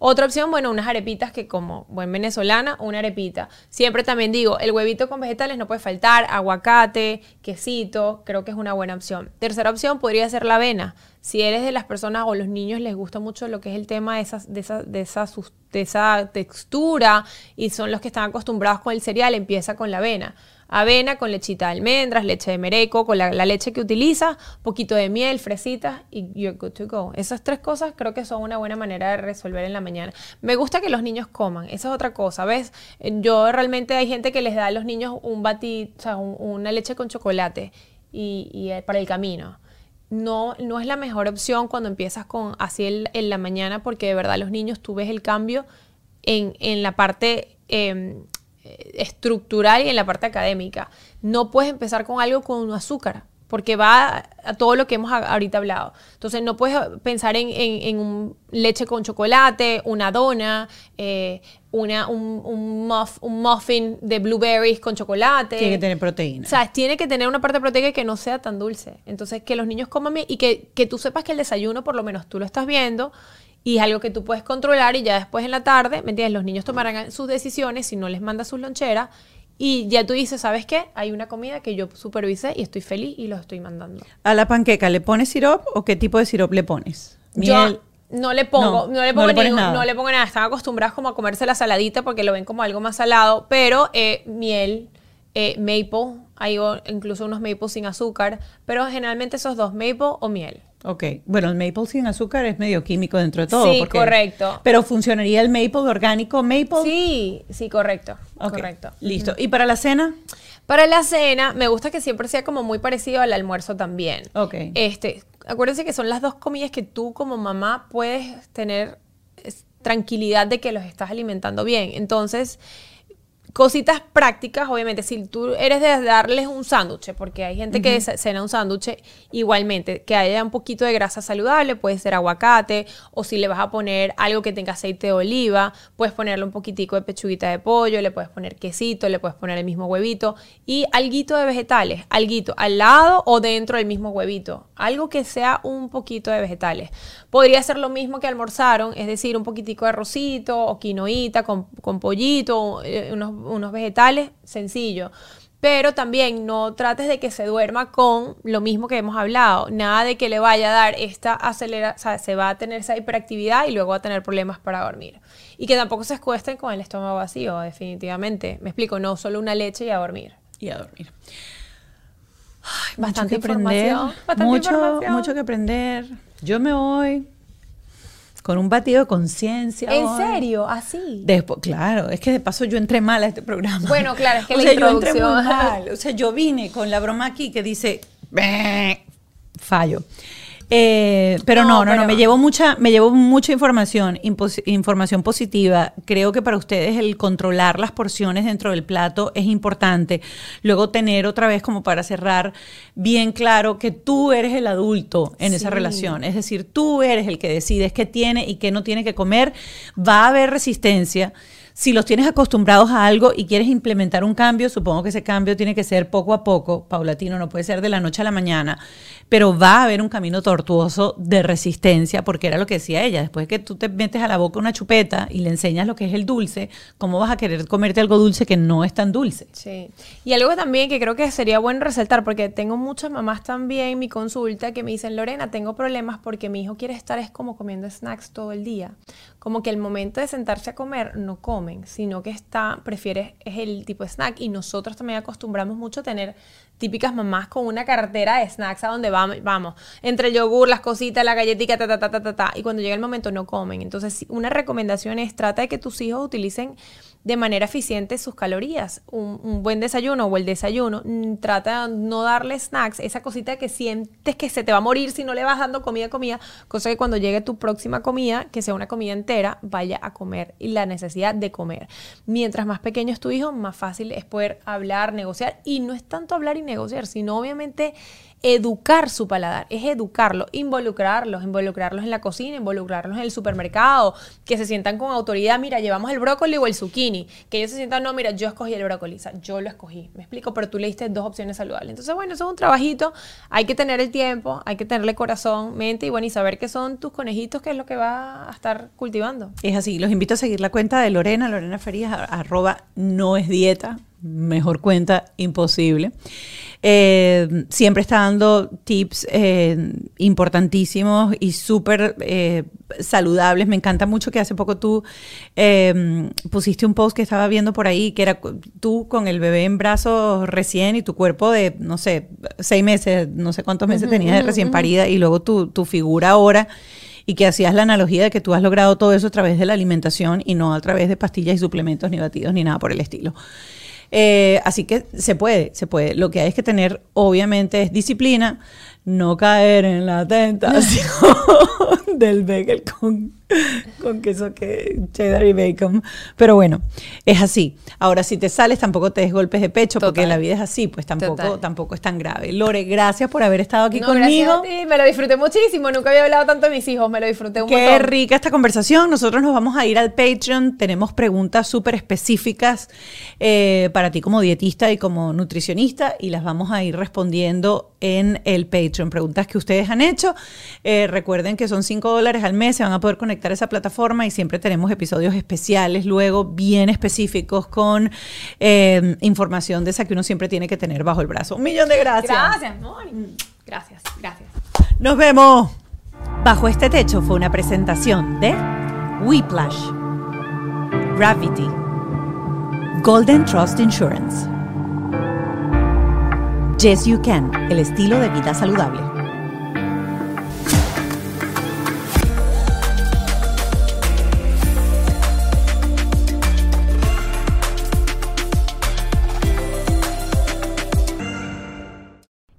B: Otra opción, bueno, unas arepitas que como buen venezolana, una arepita. Siempre también digo, el huevito con vegetales no puede faltar, aguacate, quesito, creo que es una buena opción. Tercera opción podría ser la avena. Si eres de las personas o los niños les gusta mucho lo que es el tema de, de, de, esa, de esa textura y son los que están acostumbrados con el cereal, empieza con la avena. Avena con lechita de almendras, leche de mereco, con la, leche que utilizas, poquito de miel, fresitas y you're good to go. Esas tres cosas creo que son una buena manera de resolver en la mañana. Me gusta que los niños coman, esa es otra cosa, ¿ves? Eh, Yo realmente hay gente que les da a los niños un bati, o sea, un- una leche con chocolate y, eh, para el camino. No, no es la mejor opción cuando empiezas con así en la mañana porque de verdad los niños tú ves el cambio en, en la parte em, estructural y en la parte académica. No puedes empezar con algo con azúcar, porque va a, todo lo que hemos ahorita hablado. Entonces no puedes pensar en, en- en un leche con chocolate, una dona, eh, una, un, un, muff- un muffin de blueberries con chocolate.
A: Tiene que tener proteína.
B: O sea, tiene que tener una parte proteica que no sea tan dulce. Entonces, que los niños coman y que, que tú sepas que el desayuno, por lo menos tú lo estás viendo, y es algo que tú puedes controlar y ya después en la tarde, ¿me entiendes? Los niños tomarán sus decisiones si no les mandas sus loncheras y ya tú dices, ¿sabes qué? Hay una comida que yo supervisé y estoy feliz y lo estoy mandando.
A: ¿A la panqueca le pones sirop o qué tipo de sirop le pones? Miel.
B: Yo no le pongo,
A: No,
B: no, le
A: no
B: pongo
A: le pones
B: ningún-
A: nada.
B: no le pongo nada. Están acostumbrados como a comerse la saladita porque lo ven como algo más salado, pero eh, miel, eh, maple, hay incluso unos maple sin azúcar, pero generalmente esos dos, maple o miel.
A: Ok, bueno, el maple sin azúcar es medio químico dentro de todo.
B: Sí,
A: porque-
B: correcto.
A: Pero funcionaría el maple orgánico maple.
B: Sí, sí, correcto. Correcto.
A: Listo. ¿Y para la cena?
B: Para la cena, me gusta que siempre sea como muy parecido al almuerzo también.
A: Ok.
B: Este, acuérdense que son las dos comidas que tú como mamá puedes tener tranquilidad de que los estás alimentando bien. Entonces, cositas prácticas, obviamente, si tú eres de darles un sándwich, porque hay gente que ce- cena un sándwich, igualmente, que haya un poquito de grasa saludable, puede ser aguacate, o si le vas a poner algo que tenga aceite de oliva, puedes ponerle un poquitico de pechuguita de pollo, le puedes poner quesito, le puedes poner el mismo huevito, y alguito de vegetales, alguito al lado o dentro del mismo huevito, algo que sea un poquito de vegetales. Podría ser lo mismo que almorzaron, es decir, un poquitico de arrocito o quinoita con, con pollito, eh, unos, unos vegetales, sencillo. Pero también no trates de que se duerma con lo mismo que hemos hablado. Nada de que le vaya a dar esta acelera, o sea, se va a tener esa hiperactividad y luego va a tener problemas para dormir. Y que tampoco se escuesten con el estómago vacío, definitivamente. Me explico, no solo una leche y a dormir.
A: Y a dormir.
B: Bastante
A: mucho que aprender,
B: información, bastante
A: mucho,
B: información.
A: mucho que aprender. Yo me voy con un batido de conciencia.
B: ¿En
A: hoy.
B: serio? ¿Así?
A: Después, claro, es que de paso yo entré mal a este programa.
B: Bueno, claro, es que
A: o
B: la
A: sea, yo entré muy
B: introducción-
A: mal. O sea, yo vine con la broma aquí que dice fallo. Eh, pero
B: No,
A: no, no, me llevo mucha, me llevo mucha información, información positiva. Creo que para ustedes el controlar las porciones dentro del plato es importante. Luego tener otra vez como para cerrar bien claro que tú eres el adulto en esa relación. Es decir, tú eres el que decides qué tiene y qué no tiene que comer. Va a haber resistencia. Si los tienes acostumbrados a algo y quieres implementar un cambio, supongo que ese cambio tiene que ser poco a poco, paulatino, no puede ser de la noche a la mañana, pero va a haber un camino tortuoso de resistencia, porque era lo que decía ella, después que tú te metes a la boca una chupeta y le enseñas lo que es el dulce, ¿cómo vas a querer comerte algo dulce que no es tan dulce?
B: Sí. Y algo también que creo que sería bueno resaltar, porque tengo muchas mamás también en mi consulta que me dicen, Lorena, tengo problemas porque mi hijo quiere estar es como comiendo snacks todo el día. Como que el momento de sentarse a comer no comen, sino que está, prefiere, es el tipo de snack. Y nosotros también acostumbramos mucho a tener típicas mamás con una cartera de snacks a donde vamos, vamos entre el yogur, las cositas, la galletita, ta, ta, ta, ta, ta, ta, y cuando llega el momento no comen. Entonces, una recomendación es trata de que tus hijos utilicen de manera eficiente sus calorías. Un, un buen desayuno o el desayuno, mm, trata de no darle snacks, esa cosita que sientes que se te va a morir si no le vas dando comida, comida, cosa que cuando llegue tu próxima comida, que sea una comida entera, vaya a comer y la necesidad de comer. Mientras más pequeño es tu hijo, más fácil es poder hablar, negociar y no es tanto hablar y negociar, sino obviamente educar su paladar, es educarlo, involucrarlos, involucrarlos en la cocina, involucrarlos en el supermercado, que se sientan con autoridad, mira, llevamos el brócoli o el zucchini, que ellos se sientan, no, mira, yo escogí el brócoli, o sea, yo lo escogí, me explico, pero tú le diste dos opciones saludables. Entonces, bueno, eso es un trabajito, hay que tener el tiempo, hay que tenerle corazón, mente y bueno, y saber qué son tus conejitos, que es lo que va a estar cultivando.
A: Es así, los invito a seguir la cuenta de Lorena, Lorena Ferías, arroba no es dieta, mejor cuenta imposible. Eh, siempre está dando tips eh, importantísimos y súper eh, saludables. Me encanta mucho que hace poco tú eh, pusiste un post que estaba viendo por ahí, que era tú con el bebé en brazos recién y tu cuerpo de, no sé, seis meses, no sé cuántos meses tenías de recién parida y luego tu, tu figura ahora y que hacías la analogía de que tú has logrado todo eso a través de la alimentación y no a través de pastillas y suplementos, ni batidos, ni nada por el estilo. Eh, así que se puede, se puede. Lo que hay es que tener, obviamente, es disciplina, no caer en la tentación del bagel con, con queso que cheddar y bacon. Pero bueno, es así. Ahora, si te sales, tampoco te des golpes de pecho, porque la vida es así, pues tampoco,
B: Total.
A: tampoco es tan grave. Lore, gracias por haber estado aquí
B: No, gracias
A: conmigo.
B: a ti, me lo disfruté muchísimo, nunca había hablado tanto de mis hijos, me lo disfruté un
A: Qué
B: montón.
A: rica esta conversación. Nosotros nos vamos a ir al Patreon. Tenemos preguntas súper específicas eh, para ti como dietista y como nutricionista y las vamos a ir respondiendo en el Patreon. Preguntas que ustedes han hecho. Eh, recuerden que son 5 dólares al mes. Se van a poder conectar a esa plataforma y siempre tenemos episodios especiales luego bien específicos con eh, información de esa que uno siempre tiene que tener bajo el brazo. Un millón de gracias.
B: Gracias, Moni. Gracias, gracias.
A: Nos vemos. Bajo este techo fue una presentación de Whiplash, Gravity, Golden Trust Insurance, Yes You Can, el estilo de vida saludable.